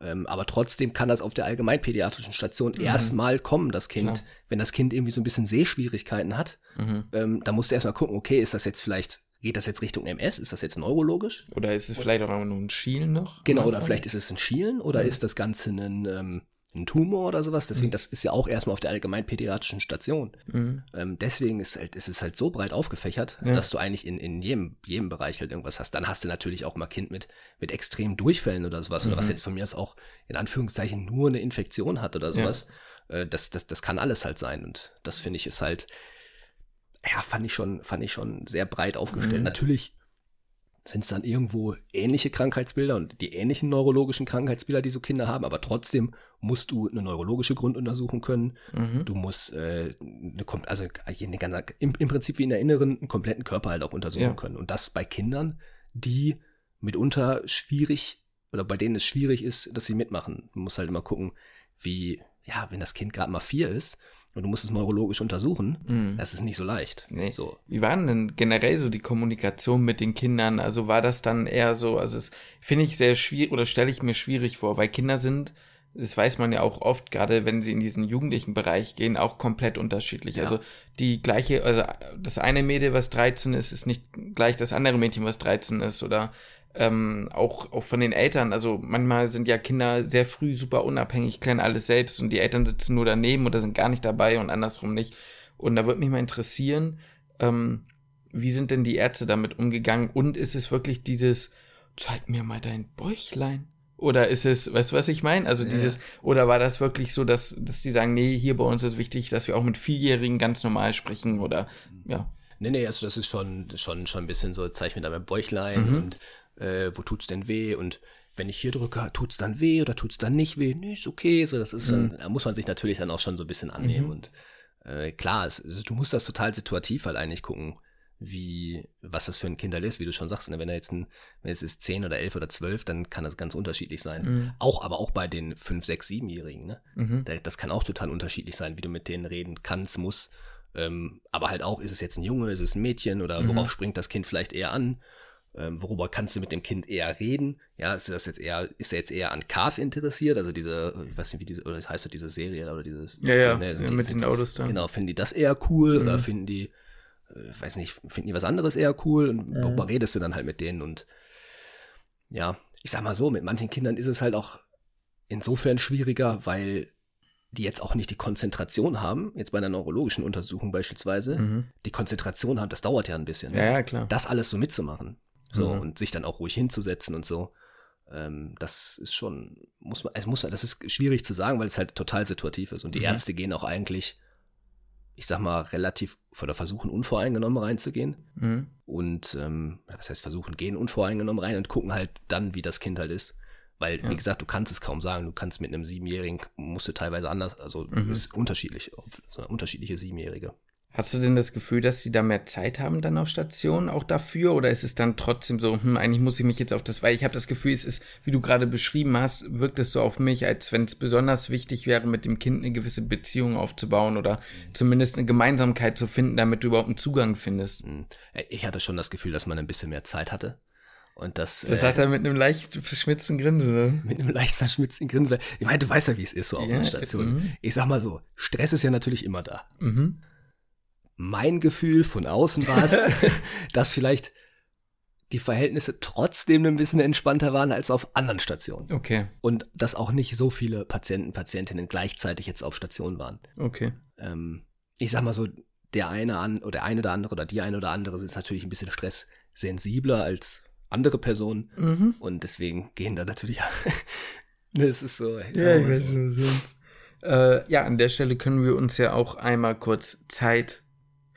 Ähm, aber trotzdem kann das auf der allgemeinpädiatrischen Station Mhm. erstmal kommen, das Kind. Klar. Wenn das Kind irgendwie so ein bisschen Sehschwierigkeiten hat, Mhm. ähm, dann musst du erstmal gucken, okay, ist das jetzt vielleicht, geht das jetzt Richtung MS? Ist das jetzt neurologisch? Oder ist es vielleicht auch nur ein Schielen noch? Genau, oder vielleicht ist es ein Schielen oder Mhm. ist das Ganze ein, ähm, ein Tumor oder sowas. Deswegen, Mhm. das ist ja auch erstmal auf der allgemeinpädiatrischen Station. Mhm. Ähm, deswegen ist, halt, ist es halt so breit aufgefächert, Ja. dass du eigentlich in, in jedem, jedem Bereich halt irgendwas hast. Dann hast du natürlich auch mal Kind mit, mit extremen Durchfällen oder sowas. Oder was Mhm. jetzt von mir aus auch in Anführungszeichen nur eine Infektion hat oder sowas. Äh, das, das, das kann alles halt sein. Und das finde ich ist halt, ja, fand ich schon, fand ich schon sehr breit aufgestellt. Mhm. Natürlich sind es dann irgendwo ähnliche Krankheitsbilder und die ähnlichen neurologischen Krankheitsbilder, die so Kinder haben, aber trotzdem musst du eine neurologische Grunduntersuchung können. Mhm. Du musst äh, eine, also eine ganze, im, im Prinzip wie in der Inneren einen kompletten Körper halt auch untersuchen Ja. können. Und das bei Kindern, die mitunter schwierig oder bei denen es schwierig ist, dass sie mitmachen. Du musst halt immer gucken, wie, ja, wenn das Kind gerade mal vier ist und du musst es neurologisch untersuchen, Mhm. das ist nicht so leicht. Nee. So. Wie war denn generell so die Kommunikation mit den Kindern? Also war das dann eher so, also es finde ich sehr schwierig oder stelle ich mir schwierig vor, weil Kinder sind, das weiß man ja auch oft, gerade wenn sie in diesen jugendlichen Bereich gehen, auch komplett unterschiedlich. Ja. Also die gleiche, also das eine Mädel, was 13 ist, ist nicht gleich das andere Mädchen, was 13 ist oder ähm, auch, auch von den Eltern. Also manchmal sind ja Kinder sehr früh super unabhängig, klären alles selbst und die Eltern sitzen nur daneben oder sind gar nicht dabei und andersrum nicht. Und da würde mich mal interessieren, ähm, wie sind denn die Ärzte damit umgegangen? Und ist es wirklich dieses, zeig mir mal dein Bäuchlein? Oder ist es, weißt du, was ich meine? Also Ja. dieses, oder war das wirklich so, dass, dass die sagen, nee, hier bei uns ist wichtig, dass wir auch mit Vierjährigen ganz normal sprechen oder, ja. Nee, nee, also das ist schon, schon, schon ein bisschen so, zeig mir da mein Bäuchlein Mhm. und äh, wo tut's denn weh? Und wenn ich hier drücke, tut's dann weh oder tut's dann nicht weh? Nee, ist okay. So, das ist, Mhm. da muss man sich natürlich dann auch schon so ein bisschen annehmen. Mhm. Und äh, klar, es, du musst das total situativ halt eigentlich gucken, wie, was das für ein Kinderl ist, wie du schon sagst. Ne? Wenn er jetzt ein, wenn es ist 10 oder 11 oder 12, dann kann das ganz unterschiedlich sein. Mhm. Auch, aber auch bei den 5, 6, 7-Jährigen, ne? Mhm. Da- Das kann auch total unterschiedlich sein, wie du mit denen reden kannst, musst. Ähm, aber halt auch, ist es jetzt ein Junge, ist es ein Mädchen oder Mhm. worauf springt das Kind vielleicht eher an? Ähm, worüber kannst du mit dem Kind eher reden? Ja, ist das jetzt eher, ist er jetzt eher an Cars interessiert? Also diese, ich weiß nicht, wie diese, oder das heißt so diese Serie oder dieses. Ja, ja, ne, ja die- mit den Autos da. Genau, finden die das eher cool oder Mhm. finden die, äh, weiß nicht, finden die was anderes eher cool? Und Mhm. worüber redest du dann halt mit denen? Und ja, ich sag mal so, mit manchen Kindern ist es halt auch insofern schwieriger, weil die jetzt auch nicht die Konzentration haben, jetzt bei einer neurologischen Untersuchung beispielsweise, Mhm. die Konzentration haben, das dauert ja ein bisschen. Ja, ne? ja, klar. Das alles so mitzumachen. So, Mhm. und sich dann auch ruhig hinzusetzen und so. Ähm, das ist schon, muss man, es muss, das ist schwierig zu sagen, weil es halt total situativ ist. Und die Mhm. Ärzte gehen auch eigentlich, ich sag mal, relativ, oder versuchen unvoreingenommen reinzugehen. Mhm. Und, ähm, was heißt versuchen, gehen unvoreingenommen rein und gucken halt dann, wie das Kind halt ist. Weil, Ja. wie gesagt, du kannst es kaum sagen. Du kannst mit einem Siebenjährigen, musst du teilweise anders, also Mhm. ist unterschiedlich, so eine unterschiedliche Siebenjährige. Hast du denn das Gefühl, dass sie da mehr Zeit haben dann auf Station auch dafür? Oder ist es dann trotzdem so, hm, eigentlich muss ich mich jetzt auf das, weil ich habe das Gefühl, es ist, wie du gerade beschrieben hast, wirkt es so auf mich, als wenn es besonders wichtig wäre, mit dem Kind eine gewisse Beziehung aufzubauen oder zumindest eine Gemeinsamkeit zu finden, damit du überhaupt einen Zugang findest. Hm. Äh, Ich hatte schon das Gefühl, dass man ein bisschen mehr Zeit hatte. Und das, Das äh, sagt er mit einem leicht verschmitzten Grinsen. Ne? mit einem leicht verschmitzten Grinsen. Ich meine, du weißt ja, wie es ist so auf Ja, einer Station. mhm. Ich sag mal so, Stress ist ja natürlich immer da. Mhm. Mein Gefühl von außen war es, dass vielleicht die Verhältnisse trotzdem ein bisschen entspannter waren als auf anderen Stationen. Okay, Und dass auch nicht so viele Patienten, Patientinnen gleichzeitig jetzt auf Station waren. okay. Ähm, ich sag mal so, der eine an oder der eine oder andere oder die eine oder andere ist natürlich ein bisschen stresssensibler als andere Personen Mhm. und deswegen gehen da natürlich das ist so. Ja, ich weiß so. Äh, ja, an der Stelle können wir uns ja auch einmal kurz Zeit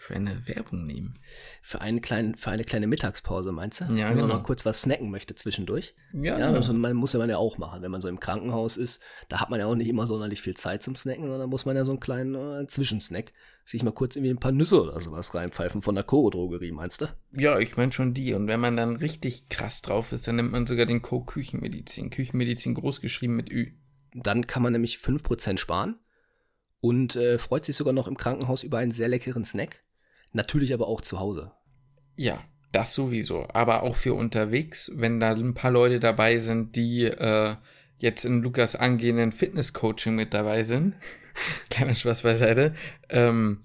für eine Werbung nehmen. Für, einen kleinen, für eine kleine Mittagspause, meinst du? Ja, Wenn man genau. mal kurz was snacken möchte zwischendurch. Ja, Ja, also man muss ja man ja auch machen. Wenn man so im Krankenhaus ist, da hat man ja auch nicht immer sonderlich viel Zeit zum Snacken, sondern muss man ja so einen kleinen äh, Zwischensnack sich mal kurz irgendwie ein paar Nüsse oder sowas reinpfeifen von der Koro-Drogerie, meinst du? ja ich meine schon die. Und wenn man dann richtig krass drauf ist, dann nimmt man sogar den Co Küchenmedizin. Küchenmedizin großgeschrieben mit Ü. Dann kann man nämlich 5% sparen und äh, freut sich sogar noch im Krankenhaus über einen sehr leckeren Snack. Natürlich aber auch zu Hause. Ja, das sowieso. Aber auch für unterwegs, wenn da ein paar Leute dabei sind, die äh, jetzt in Lukas angehenden Fitness-Coaching mit dabei sind. Kleiner Spaß beiseite. Ähm,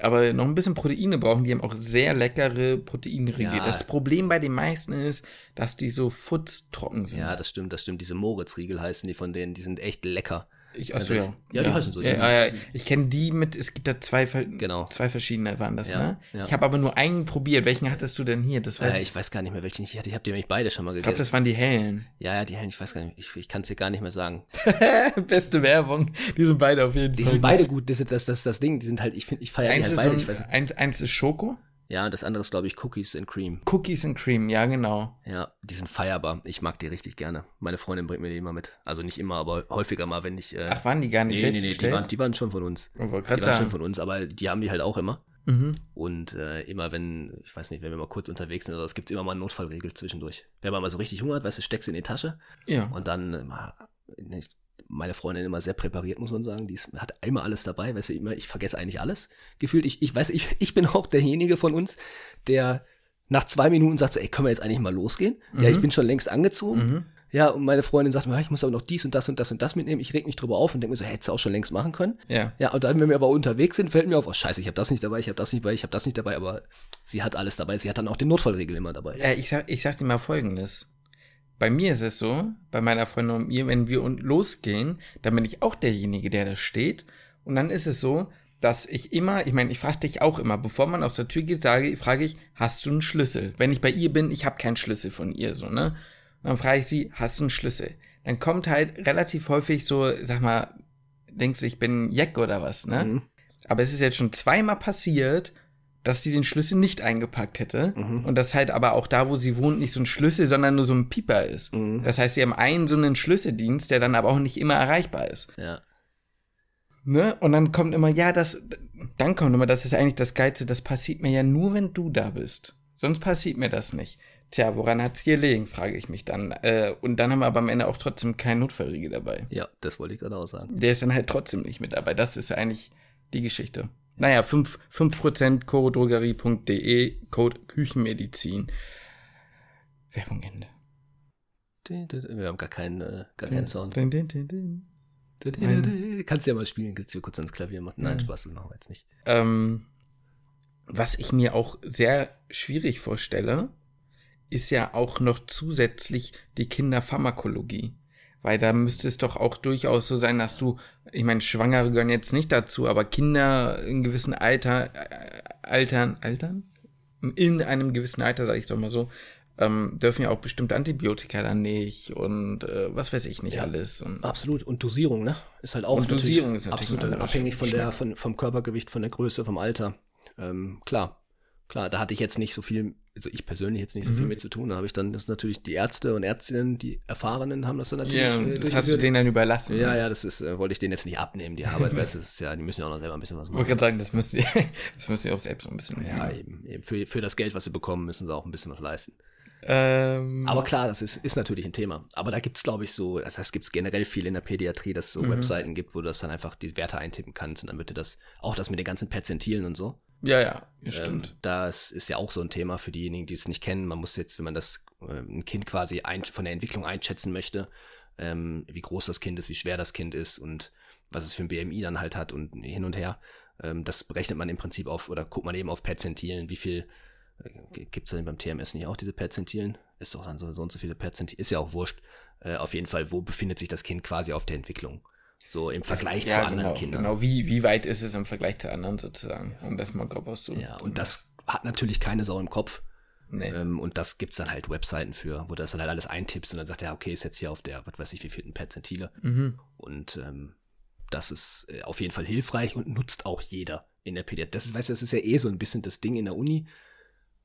aber noch ein bisschen Proteine brauchen, die haben auch sehr leckere Proteinriegel. Ja. Das Problem bei den meisten ist, dass die so futztrocken sind. Ja, das stimmt, das stimmt. Diese Moritz-Riegel heißen die von denen, die sind echt lecker. Ich, achso, also- ja. ja, die heißen so, die Ja, ja, ja. Ich kenne die mit, es gibt da zwei, Genau. zwei verschiedene waren das, Ja, ne? ja. Ich habe aber nur einen probiert. Welchen hattest du denn hier? Das weiß Äh, ich. ich weiß gar nicht mehr, welchen ich hatte. Ich habe die nämlich beide schon mal Ich glaube, gegessen. das waren die hellen. ja, ja, die hellen, ich weiß gar nicht. Ich, ich kann es dir gar nicht mehr sagen. Beste Werbung. Die sind beide auf jeden Die Fall. sind beide gut. Das ist das, das, das Ding. Die sind halt, ich finde, ich feiere die halt beide. so ein, eins, eins ist Schoko. Ja, das andere ist, glaube ich, Cookies and Cream. Cookies and Cream, ja, genau. Ja, die sind feierbar. Ich mag die richtig gerne. Meine Freundin bringt mir die immer mit. Also nicht immer, aber häufiger mal, wenn ich. Äh, Ach, waren die gar nicht nee, selbst nee, nee, die bestellt? waren, die waren schon von uns. Die waren schon sagen. von uns, aber die haben die halt auch immer. Mhm. Und äh, immer wenn, ich weiß nicht, wenn wir mal kurz unterwegs sind, oder es gibt immer mal eine Notfallregel zwischendurch. Wenn man mal so richtig Hunger hat, weißt du, steckst in die Tasche Ja. und dann, äh, mal- meine Freundin immer sehr präpariert, muss man sagen. Die ist, hat immer alles dabei, weißt du, immer, ich vergesse eigentlich alles. Gefühlt, ich, ich weiß, ich, ich bin auch derjenige von uns, der nach zwei Minuten sagt so, ey, können wir jetzt eigentlich mal losgehen? Ja, ich bin schon längst angezogen. Mhm. Ja, und meine Freundin sagt mir, ich muss aber noch dies und das und das und das mitnehmen. Ich reg mich drüber auf und denke mir so, hättest du auch schon längst machen können. Ja. Ja, und dann, wenn wir aber unterwegs sind, fällt mir auf, oh scheiße, ich habe das nicht dabei, ich habe das nicht dabei, ich habe das nicht dabei, aber sie hat alles dabei. Sie hat dann auch den Notfallregel immer dabei. Ja, ich sag, ich sag dir mal Folgendes. Bei mir ist es so, bei meiner Freundin und mir, wenn wir losgehen, dann bin ich auch derjenige, der da steht. Und dann ist es so, dass ich immer, ich meine, ich frage dich auch immer, bevor man aus der Tür geht, sage, frage ich, hast du einen Schlüssel? Wenn ich bei ihr bin, ich habe keinen Schlüssel von ihr, so, ne? Und dann frage ich sie, hast du einen Schlüssel? Dann kommt halt relativ häufig so, sag mal, denkst du, ich bin Jack oder was, ne? Mhm. Aber es ist jetzt schon zweimal passiert, dass sie den Schlüssel nicht eingepackt hätte. Mhm. Und das halt aber auch da, wo sie wohnt, nicht so ein Schlüssel, sondern nur so ein Pieper ist. Mhm. Das heißt, sie haben einen so einen Schlüsseldienst, der dann aber auch nicht immer erreichbar ist. Ja. Ne? Und dann kommt immer, ja, das, dann kommt immer, das ist eigentlich das Geilste, das passiert mir ja nur, wenn du da bist. Sonst passiert mir das nicht. Tja, woran hat's dir liegen, frage ich mich dann. Äh, und dann haben wir aber am Ende auch trotzdem keinen Notfallriegel dabei. Ja, das wollte ich gerade auch sagen. Der ist dann halt trotzdem nicht mit dabei. Das ist eigentlich die Geschichte. Naja, 5%, 5% chorodrogerie.de, Code Küchenmedizin. Werbung Ende. Wir haben gar keinen, äh, gar keinen Sound. Kannst du ja mal spielen, kannst du kurz ans Klavier machen. Nein. Spaß, das machen wir jetzt nicht. Ähm, was ich mir auch sehr schwierig vorstelle, ist ja auch noch zusätzlich die Kinderpharmakologie. Weil da müsste es doch auch durchaus so sein, dass du, ich meine, Schwangere gehören jetzt nicht dazu, aber Kinder in gewissem Alter, äh, Altern, Altern? In einem gewissen Alter, sage ich doch mal so, ähm, dürfen ja auch bestimmte Antibiotika dann nicht und äh, was weiß ich nicht Ja. alles. Und, Absolut. Und Dosierung, ne? Ist halt auch Und natürlich Dosierung ist natürlich absolut anderer abhängig von der, von, vom Körpergewicht, von der Größe, vom Alter. Ähm, klar, klar, da hatte ich jetzt nicht so viel, also ich persönlich jetzt nicht so Mhm. viel mit zu tun. Da habe ich dann, das natürlich die Ärzte und Ärztinnen, die Erfahrenen haben das dann natürlich. ja, äh, das hast du denen dann überlassen. Ja, ja, das ist, äh, wollte ich denen jetzt nicht abnehmen, die Arbeit, du, das ist ja, die müssen ja auch noch selber ein bisschen was Ich wollte machen. gerade sagen, das müsst ihr, das müsst ihr auch selbst so ein bisschen. Ja, eben, eben. Für, für das Geld, was sie bekommen, müssen sie auch ein bisschen was leisten. Ähm, Aber klar, das ist, ist natürlich ein Thema. Aber da gibt's glaube ich, so, das heißt, gibt's generell viel in der Pädiatrie, dass es so Mhm. Webseiten gibt, wo du das dann einfach die Werte eintippen kannst und dann wird dir das, auch das mit den ganzen Perzentilen und so. Ja, ja, Ähm, stimmt. das ist ja auch so ein Thema für diejenigen, die es nicht kennen. Man muss jetzt, wenn man das äh, ein Kind quasi ein, von der Entwicklung einschätzen möchte, ähm, wie groß das Kind ist, wie schwer das Kind ist und was es für ein BMI dann halt hat und hin und her. Ähm, das berechnet man im Prinzip auf, oder guckt man eben auf Perzentilen, wie viel äh, gibt es denn beim TMS nicht auch diese Perzentilen? Ist doch dann so, so und so viele Perzentilen, ist ja auch wurscht. Äh, auf jeden Fall, wo befindet sich das Kind quasi auf der Entwicklung? So im Vergleich ja, zu anderen genau, Kindern. Genau, wie, wie weit ist es im Vergleich zu anderen sozusagen, um das mal grob auszudrücken. Ja, und das hat natürlich keine Sau im Kopf. Nee. Ähm, und das gibt's dann halt Webseiten für, wo du das dann halt alles eintippst und dann sagt er, okay, ist jetzt hier auf der, was weiß ich, wie vielten Perzentile. Mhm. Und ähm, das ist äh, auf jeden Fall hilfreich und nutzt auch jeder in der Pädiatrie. Das, weißt du, das ist ja eh so ein bisschen das Ding in der Uni.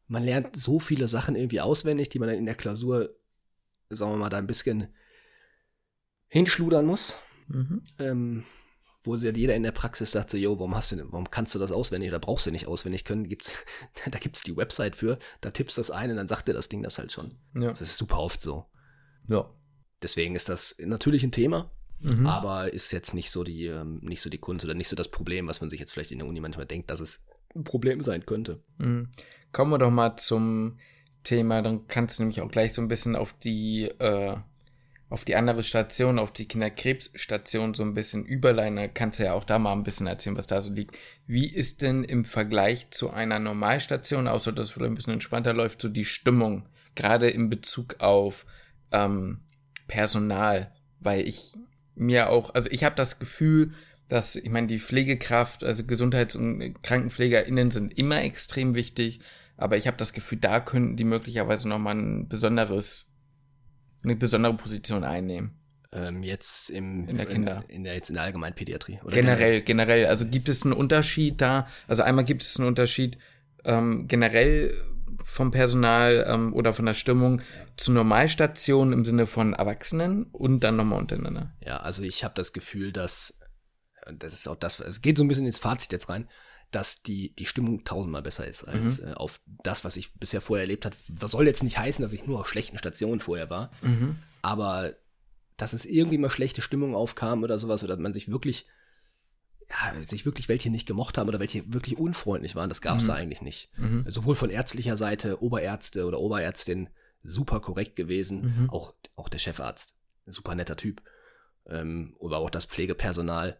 Man lernt so viele Sachen irgendwie auswendig, die man dann in der Klausur, sagen wir mal, da ein bisschen hinschludern muss. Mhm. Ähm, wo sie jeder in der Praxis sagt so, yo, warum hast du denn, warum kannst du das auswendig oder brauchst du nicht auswendig können? Gibt's, da gibt's die Website für, da tippst du das ein und dann sagt dir das Ding das halt schon. Ja. Das ist super oft so. ja. Deswegen ist das natürlich ein Thema, Mhm. aber ist jetzt nicht so die, ähm, nicht so die Kunst oder nicht so das Problem, was man sich jetzt vielleicht in der Uni manchmal denkt, dass es ein Problem sein könnte. Mhm. Kommen wir doch mal zum Thema, dann kannst du nämlich auch gleich so ein bisschen auf die, äh, auf die andere Station, auf die Kinderkrebsstation so ein bisschen überleiten. Da kannst du ja auch da mal ein bisschen erzählen, was da so liegt. Wie ist denn im Vergleich zu einer Normalstation, außer dass es vielleicht ein bisschen entspannter läuft, so die Stimmung, gerade in Bezug auf ähm, Personal? Weil ich mir auch, also ich habe das Gefühl, dass, ich meine, die Pflegekraft, also Gesundheits- und KrankenpflegerInnen sind immer extrem wichtig, aber ich habe das Gefühl, da könnten die möglicherweise nochmal ein besonderes, eine besondere Position einnehmen. Ähm, jetzt im, In der Kinder. In, der, jetzt in der Allgemeinpädiatrie. Oder Generell, generell. Also gibt es einen Unterschied da? Also einmal gibt es einen Unterschied ähm, generell vom Personal ähm, oder von der Stimmung zu Normalstationen im Sinne von Erwachsenen und dann nochmal untereinander? Ja, also ich habe das Gefühl, dass das ist auch das, es geht so ein bisschen ins Fazit jetzt rein, dass die, die Stimmung tausendmal besser ist als mhm. äh, auf das, was ich bisher vorher erlebt habe. Das soll jetzt nicht heißen, dass ich nur auf schlechten Stationen vorher war, mhm. aber dass es irgendwie mal schlechte Stimmung aufkam oder sowas oder man sich wirklich ja, sich wirklich welche nicht gemocht haben oder welche wirklich unfreundlich waren, das gab es mhm. da eigentlich nicht. Mhm. Sowohl von ärztlicher Seite, Oberärzte oder Oberärztin, super korrekt gewesen, mhm. auch, auch der Chefarzt, super netter Typ, ähm, aber auch das Pflegepersonal,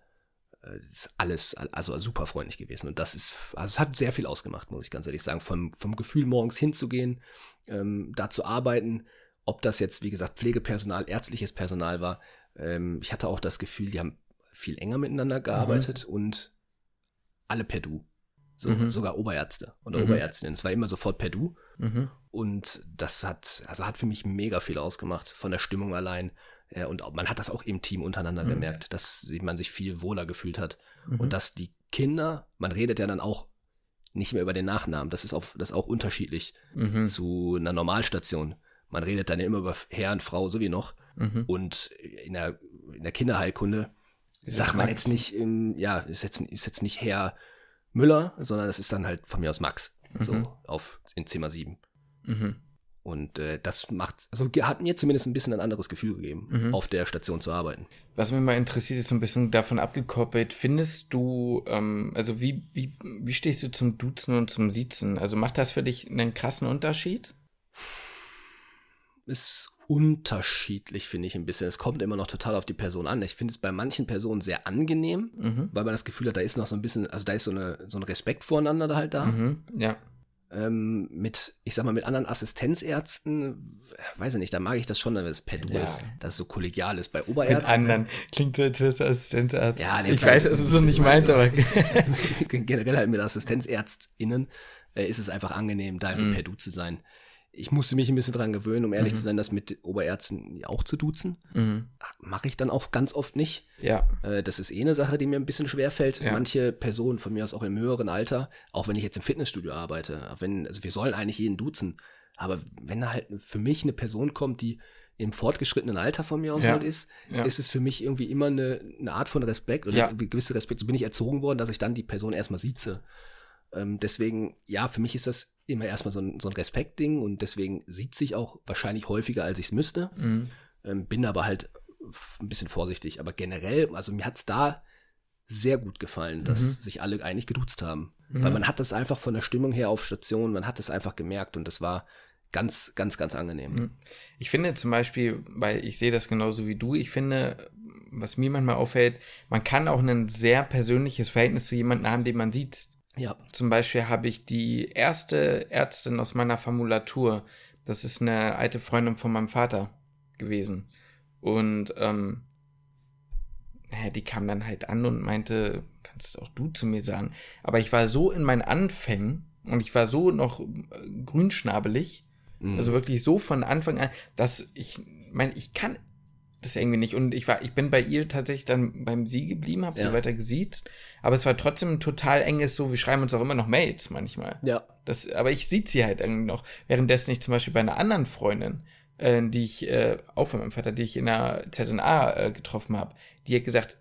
ist alles, also super freundlich gewesen. Und das ist, also es hat sehr viel ausgemacht, muss ich ganz ehrlich sagen, vom, vom Gefühl, morgens hinzugehen, ähm, da zu arbeiten, ob das jetzt, wie gesagt, Pflegepersonal, ärztliches Personal war. Ähm, ich hatte auch das Gefühl, die haben viel enger miteinander gearbeitet mhm. und alle per Du. So, mhm. Sogar Oberärzte oder mhm. Oberärztinnen. Es war immer sofort per Du. Mhm. Und das hat, also hat für mich mega viel ausgemacht, von der Stimmung allein. Ja, und man hat das auch im Team untereinander mhm. gemerkt, dass man sich viel wohler gefühlt hat. Und mhm. dass die Kinder, man redet ja dann auch nicht mehr über den Nachnamen. Das ist auch, das ist auch unterschiedlich mhm. zu einer Normalstation. Man redet dann ja immer über Herr und Frau, so wie noch. Und in der, in der Kinderheilkunde sagt man jetzt nicht, im, ja, ist jetzt, ist jetzt nicht Herr Müller, sondern das ist dann halt von mir aus Max. Mhm. So auf in Zimmer 7. Mhm. Und äh, das macht, also hat mir zumindest ein bisschen ein anderes Gefühl gegeben, mhm. auf der Station zu arbeiten. Was mich mal interessiert, ist so ein bisschen davon abgekoppelt. Findest du, ähm, also wie, wie, wie stehst du zum Duzen und zum Siezen? Also macht das für dich einen krassen Unterschied? Ist unterschiedlich, finde ich ein bisschen. Es kommt immer noch total auf die Person an. Ich finde es bei manchen Personen sehr angenehm, mhm. weil man das Gefühl hat, da ist noch so ein bisschen, also da ist so, eine, so ein Respekt voreinander da halt da. Mhm. Ja. Ähm, mit, ich sag mal, mit anderen Assistenzärzten, weiß ich nicht, da mag ich das schon, wenn es per Du ja. ist, dass es so kollegial ist. Bei Oberärzten. Mit anderen klingt so, als wärst Assistenzarzt. Ja, ich weiß, dass es so nicht meint, aber. Generell halt mit AssistenzärztInnen äh, ist es einfach angenehm, da einfach mhm. per Du zu sein ich musste mich ein bisschen dran gewöhnen, um ehrlich mhm. zu sein, das mit Oberärzten auch zu duzen. Mhm. Mache ich dann auch ganz oft nicht. Ja. Äh, das ist eh eine Sache, die mir ein bisschen schwer fällt. Ja. Manche Personen von mir aus auch im höheren Alter, auch wenn ich jetzt im Fitnessstudio arbeite, wenn, also wir sollen eigentlich jeden duzen. Aber wenn da halt für mich eine Person kommt, die im fortgeschrittenen Alter von mir aus ja. halt ist, ja. ist es für mich irgendwie immer eine, eine Art von Respekt oder ja. gewisse Respekt. So bin ich erzogen worden, dass ich dann die Person erstmal sieze. Ähm, deswegen, ja, für mich ist das immer erstmal so ein, so ein Respektding und deswegen sieht sich auch wahrscheinlich häufiger, als ich es müsste. Mhm. Ähm, bin aber halt ein bisschen vorsichtig. Aber generell, also mir hat es da sehr gut gefallen, dass mhm. sich alle eigentlich geduzt haben. Mhm. Weil man hat das einfach von der Stimmung her auf Station, man hat es einfach gemerkt und das war ganz, ganz, ganz angenehm. Mhm. Ich finde zum Beispiel, weil ich sehe das genauso wie du, ich finde, was mir manchmal auffällt, man kann auch ein sehr persönliches Verhältnis zu jemandem haben, den man sieht, ja, zum Beispiel habe ich die erste Ärztin aus meiner Formulatur. Das ist eine alte Freundin von meinem Vater gewesen. Und ähm, die kam dann halt an und meinte, kannst auch du zu mir sagen. Aber ich war so in meinen Anfängen und ich war so noch äh, grünschnabelig, mhm. also wirklich so von Anfang an, dass ich meine, ich kann das irgendwie nicht. Und ich war, ich bin bei ihr tatsächlich dann beim Sie geblieben, habe ja. sie weiter gesiezt. Aber es war trotzdem ein total enges, so, wir schreiben uns auch immer noch Mails manchmal. Ja. Das, aber ich sieht sie halt irgendwie noch. Währenddessen ich zum Beispiel bei einer anderen Freundin, äh, die ich, äh, auch von meinem Vater, die ich in der ZNA äh, getroffen habe, die hat gesagt,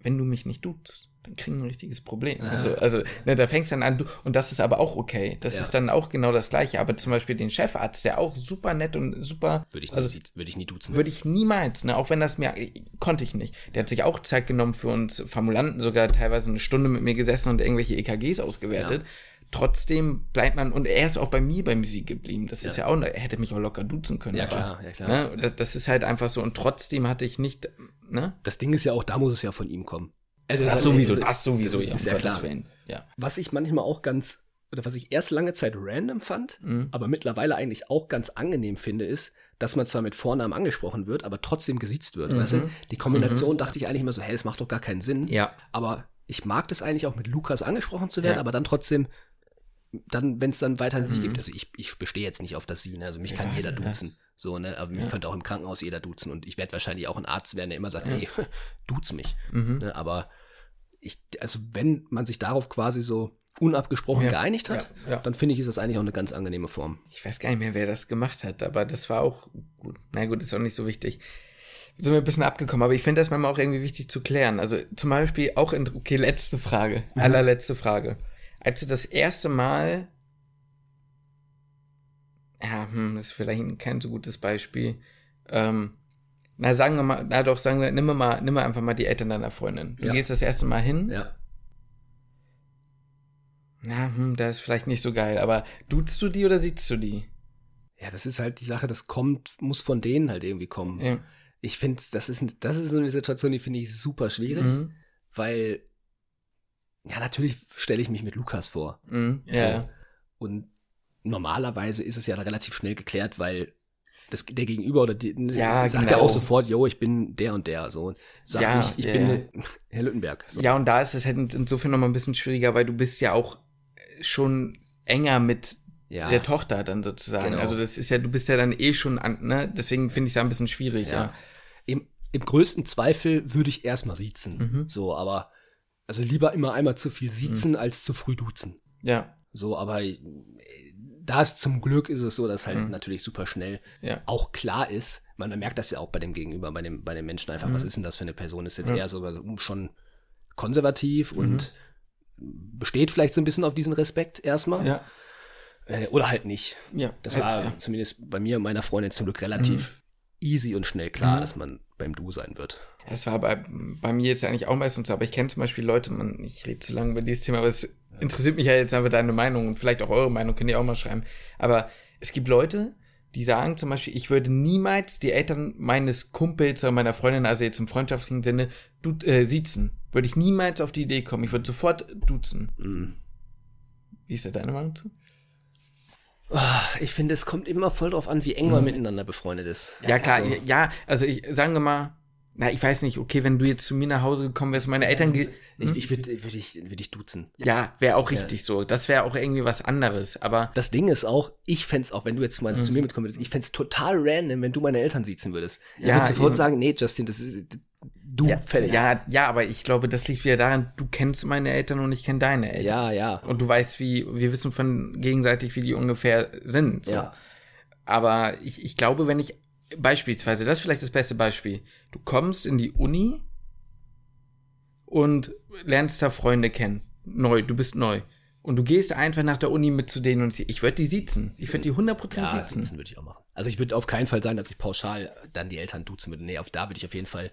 wenn du mich nicht duzt, dann kriegen ein richtiges Problem. Aha. Also, also ne, da fängst du dann an, du, und das ist aber auch okay. Das ja. ist dann auch genau das Gleiche. Aber zum Beispiel den Chefarzt, der auch super nett und super. Würde ich, also, würde ich nie duzen. Würde ich niemals, ne, auch wenn das mir, konnte ich nicht. Der hat sich auch Zeit genommen für uns Formulanten, sogar teilweise eine Stunde mit mir gesessen und irgendwelche EKGs ausgewertet. Ja. Trotzdem bleibt man, und er ist auch bei mir beim Sieg geblieben. Das ja. ist ja auch, er hätte mich auch locker duzen können. Ja, aber, klar, ja, klar. Ne, das, das ist halt einfach so. Und trotzdem hatte ich nicht, ne? Das Ding ist ja auch, da muss es ja von ihm kommen. Also das, das sowieso, das sowieso, das ist ja klar. Ja. Was ich manchmal auch ganz, oder was ich erst lange Zeit random fand, mhm. aber mittlerweile eigentlich auch ganz angenehm finde, ist, dass man zwar mit Vornamen angesprochen wird, aber trotzdem gesiezt wird. Mhm. Weißt du? Die Kombination mhm. dachte ich eigentlich immer so, hey, das macht doch gar keinen Sinn. Ja. Aber ich mag das eigentlich auch mit Lukas angesprochen zu werden, ja. aber dann trotzdem, dann, wenn es dann weiter sich mhm. gibt, also ich, ich bestehe jetzt nicht auf das Sie, ne? also mich ja, kann jeder duzen. So, ne, aber mich könnte auch im Krankenhaus jeder duzen und ich werde wahrscheinlich auch ein Arzt werden, der immer sagt, hey, duz mich. Mhm. Ne? Aber ich, also wenn man sich darauf quasi so unabgesprochen Ja, geeinigt hat, ja, ja. dann finde ich, ist das eigentlich auch eine ganz angenehme Form. Ich weiß gar nicht mehr, wer das gemacht hat, aber das war auch gut. Na gut, ist auch nicht so wichtig. Sind wir ein bisschen abgekommen, aber ich finde das manchmal auch irgendwie wichtig zu klären. Also zum Beispiel auch in, okay, letzte Frage, allerletzte Frage. Als du das erste Mal, ja, hm, das ist vielleicht kein so gutes Beispiel, ähm, na sagen wir mal, na doch, sagen wir, nimm mal, nimm mal einfach mal die Eltern deiner Freundin. Du Ja. gehst das erste Mal hin, Ja. na, hm, das ist vielleicht nicht so geil, aber duzt du die oder siehst du die? Ja, das ist halt die Sache, das kommt, muss von denen halt irgendwie kommen. Ja. Ich finde, das ist, das ist so eine Situation, die finde ich super schwierig, Mhm. weil, ja, natürlich stelle ich mich mit Lukas vor. Mhm. Ja. So. Und normalerweise ist es ja relativ schnell geklärt, weil das, der Gegenüber oder die, Ja, sagt genau. ja auch sofort, yo, ich bin der und der. So. Sag Ja, nicht, ich ja, bin ja. Herr Lüttenberg. So. Ja, und da ist es halt in- insofern nochmal ein bisschen schwieriger, weil du bist ja auch schon enger mit Ja. der Tochter dann sozusagen. Genau. Also das ist ja, du bist ja dann eh schon an, ne? Deswegen finde ich es ja ein bisschen schwierig, ja. Im, Im größten Zweifel würde ich erstmal siezen. Mhm. So, aber also lieber immer einmal zu viel siezen als zu früh duzen. Ja, So, aber äh, da ist zum Glück ist es so, dass halt Mhm. natürlich super schnell ja. auch klar ist, man merkt das ja auch bei dem Gegenüber, bei dem, bei dem Menschen einfach, Mhm. was ist denn das für eine Person? Ist jetzt Ja. eher so so schon konservativ Mhm. und besteht vielleicht so ein bisschen auf diesen Respekt erstmal. Ja, Äh, oder halt nicht. ja. Das war zumindest bei mir und meiner Freundin zum Glück relativ easy und schnell klar, Mhm. dass man beim Du sein wird. Das war bei, bei mir jetzt eigentlich auch meistens so, aber ich kenne zum Beispiel Leute, man, ich rede zu lange über dieses Thema, aber es interessiert mich ja jetzt einfach deine Meinung und vielleicht auch eure Meinung, könnt ihr auch mal schreiben. Aber es gibt Leute, die sagen zum Beispiel, ich würde niemals die Eltern meines Kumpels oder meiner Freundin, also jetzt im freundschaftlichen Sinne, du, äh, siezen. Würde ich niemals auf die Idee kommen. Ich würde sofort duzen. Mhm. Wie ist da deine Meinung zu? Ah, Ich finde, es kommt immer voll drauf an, wie eng man miteinander befreundet ist. Mhm. Ja, klar, also- ja, also ich sagen wir mal, na, ich weiß nicht, okay, wenn du jetzt zu mir nach Hause gekommen wärst, meine Eltern, ge- Ich, Hm? ich würde würd ich, würd ich duzen. ja, wäre auch Ja. richtig so. Das wäre auch irgendwie was anderes, aber Das Ding ist auch, ich fänd's auch, wenn du jetzt mal Mhm. zu mir mitkommen würdest, ich fänd's total random, wenn du meine Eltern siezen würdest. Ich Ja, würde sofort eben. sagen, nee, Justin, das ist du ja, fertig. ja, ja, aber ich glaube, das liegt wieder daran, du kennst meine Eltern und ich kenne deine Eltern. ja, ja. Und du weißt, wie, wir wissen von gegenseitig, wie die ungefähr sind. So. Ja. Aber ich, ich glaube, wenn ich beispielsweise, das ist vielleicht das beste Beispiel, du kommst in die Uni und lernst da Freunde kennen. Neu, du bist neu. Und du gehst einfach nach der Uni mit zu denen und sie, ich würde die siezen. Ich würde die 100% Ja, siezen. sitzen würde ich auch machen. Also ich würde auf keinen Fall sagen, dass ich pauschal dann die Eltern duzen würde. Nee, auf da würde ich auf jeden Fall,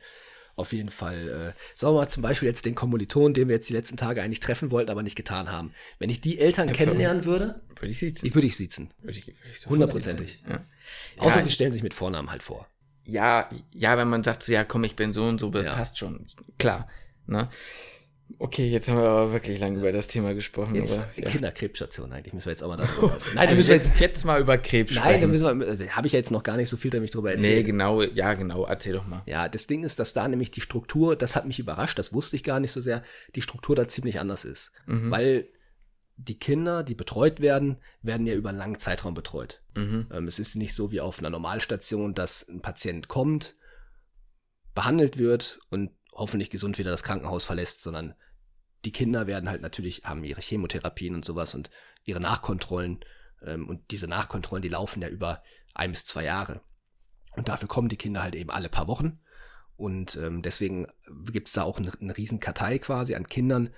auf jeden Fall, äh, sagen wir mal zum Beispiel jetzt den Kommiliton, den wir jetzt die letzten Tage eigentlich treffen wollten, aber nicht getan haben. Wenn ich die Eltern kennenlernen würde, Würde ich siezen. würde ich sitzen. Würde ich, würde ich sofort Hundertprozentig. siezen. Ja. Außer Ja, sie stellen sich mit Vornamen halt vor. ja, ja, wenn man sagt, so, ja, komm, ich bin so und so, Ja. passt schon. Klar. Ne? Okay, jetzt haben wir aber wirklich lange über das Thema gesprochen. Jetzt aber, ja. Kinderkrebsstation eigentlich, müssen wir jetzt auch mal darüber Nein, da Also müssen wir jetzt, jetzt, mal über Krebs nein, da sprechen. müssen wir, also, habe ich ja jetzt noch gar nicht so viel damit drüber Nee, erzählt. genau, ja, genau, erzähl doch mal. Ja, das Ding ist, dass da nämlich die Struktur, das hat mich überrascht, das wusste ich gar nicht so sehr, die Struktur da ziemlich anders ist. Mhm. Weil die Kinder, die betreut werden, werden ja über einen langen Zeitraum betreut. Mhm. Ähm, es ist nicht so wie auf einer Normalstation, dass ein Patient kommt, behandelt wird und hoffentlich gesund wieder das Krankenhaus verlässt, sondern die Kinder werden halt natürlich, haben ihre Chemotherapien und sowas und ihre Nachkontrollen. Ähm, und diese Nachkontrollen, die laufen ja über ein bis zwei Jahre. Und dafür kommen die Kinder halt eben alle paar Wochen. Und ähm, deswegen gibt's da auch eine, eine riesen Kartei quasi an Kindern,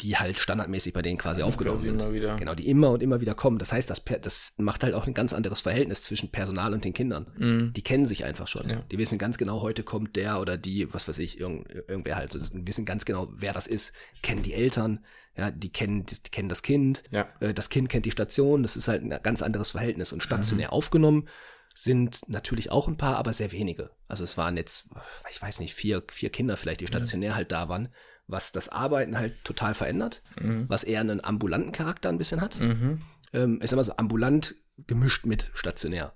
die halt standardmäßig bei denen quasi aufgenommen Quasi sind. immer wieder. Genau, die immer und immer wieder kommen. Das heißt, das, das macht halt auch ein ganz anderes Verhältnis zwischen Personal und den Kindern. Mhm. Die kennen sich einfach schon. Ja. Die wissen ganz genau, heute kommt der oder die, was weiß ich, irgend, irgendwer halt. So, die wissen ganz genau, wer das ist. Kennen die Eltern, ja, die kennen, die, kennen das Kind. Ja. Äh, Das Kind kennt die Station. Das ist halt ein ganz anderes Verhältnis. Und stationär Mhm. aufgenommen sind natürlich auch ein paar, aber sehr wenige. Also es waren jetzt, ich weiß nicht, vier, vier Kinder vielleicht, die stationär halt da waren, was das Arbeiten halt total verändert, Mhm. was eher einen ambulanten Charakter ein bisschen hat Mhm. ähm, ist immer so ambulant gemischt mit stationär.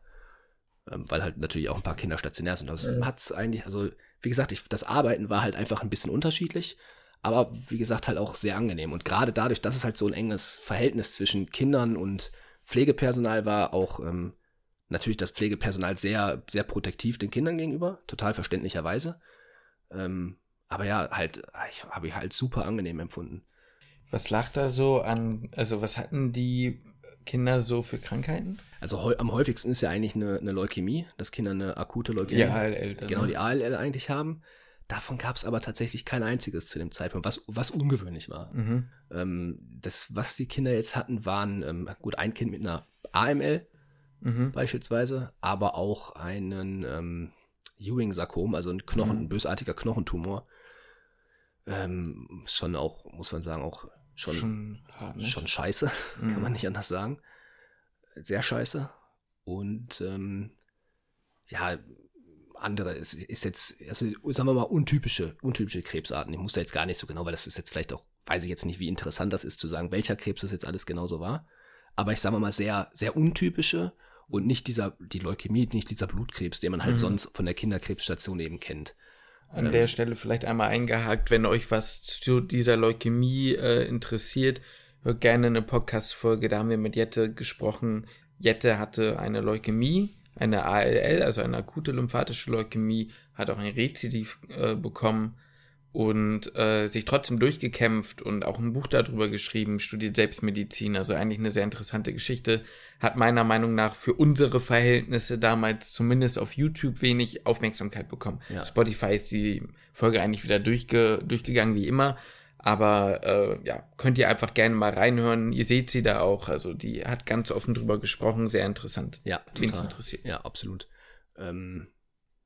Ähm, weil halt natürlich auch ein paar Kinder stationär sind. Das hat's eigentlich, also wie gesagt, ich, das Arbeiten war halt einfach ein bisschen unterschiedlich, aber wie gesagt halt auch sehr angenehm. Und gerade dadurch, dass es halt so ein enges Verhältnis zwischen Kindern und Pflegepersonal war, auch ähm, natürlich das Pflegepersonal sehr, sehr protektiv den Kindern gegenüber, total verständlicherweise. Ähm, aber ja, halt, ich habe ich halt super angenehm empfunden. Was lag da so an, also was hatten die Kinder so für Krankheiten? Also heu, am häufigsten ist ja eigentlich eine, eine Leukämie, dass Kinder eine akute Leukämie, Die ALL dann, genau ne? die ALL eigentlich haben. Davon gab es aber tatsächlich kein einziges zu dem Zeitpunkt, was, was ungewöhnlich war. Mhm. Ähm, das, was die Kinder jetzt hatten, waren ähm, gut ein Kind mit einer AML Mhm. beispielsweise, aber auch einen ähm, Ewing-Sarkom, also ein Knochen, Mhm. ein bösartiger Knochentumor. Ähm, schon auch, muss man sagen, auch schon, schon, Schon hart, ne? scheiße, kann Mhm. man nicht anders sagen. Sehr scheiße. Und ähm, ja, andere ist, ist jetzt, also sagen wir mal, untypische, untypische Krebsarten. Ich muss da jetzt gar nicht so genau, weil das ist jetzt vielleicht auch, weiß ich jetzt nicht, wie interessant das ist zu sagen, welcher Krebs das jetzt alles genauso war. Aber ich sage mal sehr, sehr untypische und nicht dieser, die Leukämie, nicht dieser Blutkrebs, den man halt Mhm. sonst von der Kinderkrebsstation eben kennt. An Ähm, der Stelle vielleicht einmal eingehakt, wenn euch was zu dieser Leukämie äh, interessiert, hört gerne eine Podcast-Folge, da haben wir mit Jette gesprochen. Jette hatte eine Leukämie, eine ALL, also eine akute lymphatische Leukämie, hat auch ein Rezidiv äh, bekommen und äh, sich trotzdem durchgekämpft und auch ein Buch darüber geschrieben, studiert Selbstmedizin, also eigentlich eine sehr interessante Geschichte, hat meiner Meinung nach für unsere Verhältnisse damals zumindest auf YouTube wenig Aufmerksamkeit bekommen. Ja. Spotify ist die Folge eigentlich wieder durchge durchgegangen wie immer. Aber äh, ja, könnt ihr einfach gerne mal reinhören. Ihr seht sie da auch. Also die hat ganz offen drüber gesprochen. Sehr interessant. Ja, total. interessiert. Ja, absolut. Ähm,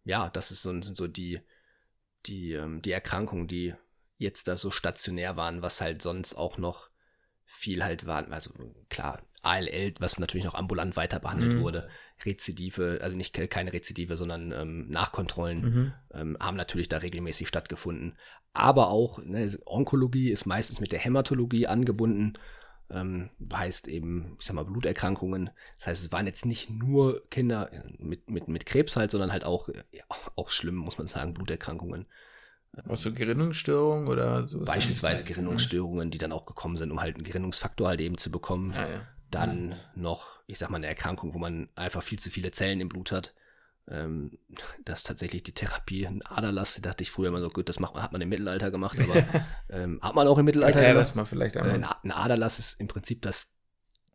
ja, das ist so, sind so die, die, ähm, die Erkrankungen, die jetzt da so stationär waren, was halt sonst auch noch viel halt waren. Also klar, ALL, was natürlich noch ambulant weiter behandelt Mhm. wurde, Rezidive, also nicht ke- keine Rezidive, sondern ähm, Nachkontrollen Mhm. ähm, haben natürlich da regelmäßig stattgefunden. Aber auch ne, Onkologie ist meistens mit der Hämatologie angebunden. Ähm, heißt eben, ich sag mal, Bluterkrankungen. Das heißt, es waren jetzt nicht nur Kinder äh, mit, mit, mit Krebs halt, sondern halt auch, ja, auch schlimm, muss man sagen, Bluterkrankungen. Auch so Gerinnungsstörungen oder so. Beispielsweise Gerinnungsstörungen, die dann auch gekommen sind, um halt einen Gerinnungsfaktor halt eben zu bekommen. Ah, ja. Dann noch, ich sag mal, eine Erkrankung, wo man einfach viel zu viele Zellen im Blut hat. Ähm, das ist tatsächlich die Therapie, ein Aderlass, da dachte ich früher immer so, gut, das macht hat man im Mittelalter gemacht, aber ähm, hat man auch im Mittelalter Erklär gemacht. das mal vielleicht Äh, einmal. Ein, A- ein Aderlass ist im Prinzip das,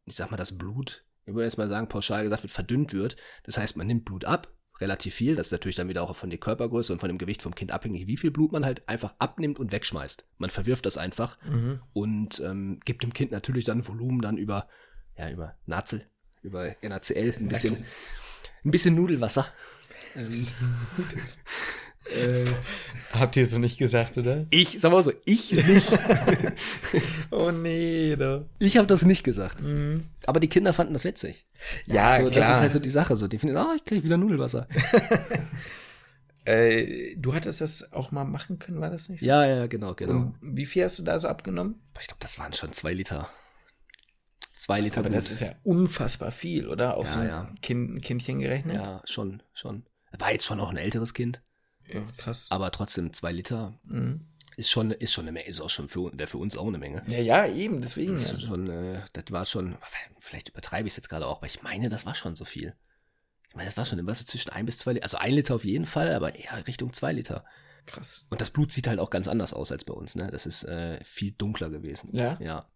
ich sag mal, das Blut, ich würde jetzt mal sagen, pauschal gesagt wird, verdünnt wird. Das heißt, man nimmt Blut ab, relativ viel. Das ist natürlich dann wieder auch von der Körpergröße und von dem Gewicht vom Kind abhängig, wie viel Blut man halt einfach abnimmt und wegschmeißt. Man verwirft das einfach Mhm. und ähm, gibt dem Kind natürlich dann Volumen dann über, ja, über Nazel, über NaCl, ein bisschen, ein bisschen Nudelwasser. Ähm, äh, Habt ihr so nicht gesagt, oder? ich, sag mal so, ich nicht. Oh nee, da. Ich habe das nicht gesagt. Mhm. Aber die Kinder fanden das witzig. Ja, so, klar. Das ist halt so die Sache. So, die finden, ah, ich kriege wieder Nudelwasser. äh, du hattest das auch mal machen können, war das nicht so? ja, ja, genau, genau. Und wie viel hast du da so abgenommen? Ich glaube, das waren schon zwei Liter. Zwei Liter. Aber das ist ja unfassbar viel, oder? Auf Ja, so ein ja. kind, Kindchen gerechnet? ja, schon, schon. War jetzt schon auch ein älteres Kind, Ja, krass. aber trotzdem zwei Liter Mhm. ist schon, ist schon eine Menge, ist auch schon für, für uns auch eine Menge. Ja, ja, eben, deswegen. Das, schon, äh, das war schon, vielleicht übertreibe ich es jetzt gerade auch, aber ich meine, das war schon so viel. Ich meine, das war schon immer so zwischen ein bis zwei Liter, also ein Liter auf jeden Fall, aber eher Richtung zwei Liter. Krass. Und das Blut sieht halt auch ganz anders aus als bei uns, ne? Das ist äh, viel dunkler gewesen. Ja? Ja,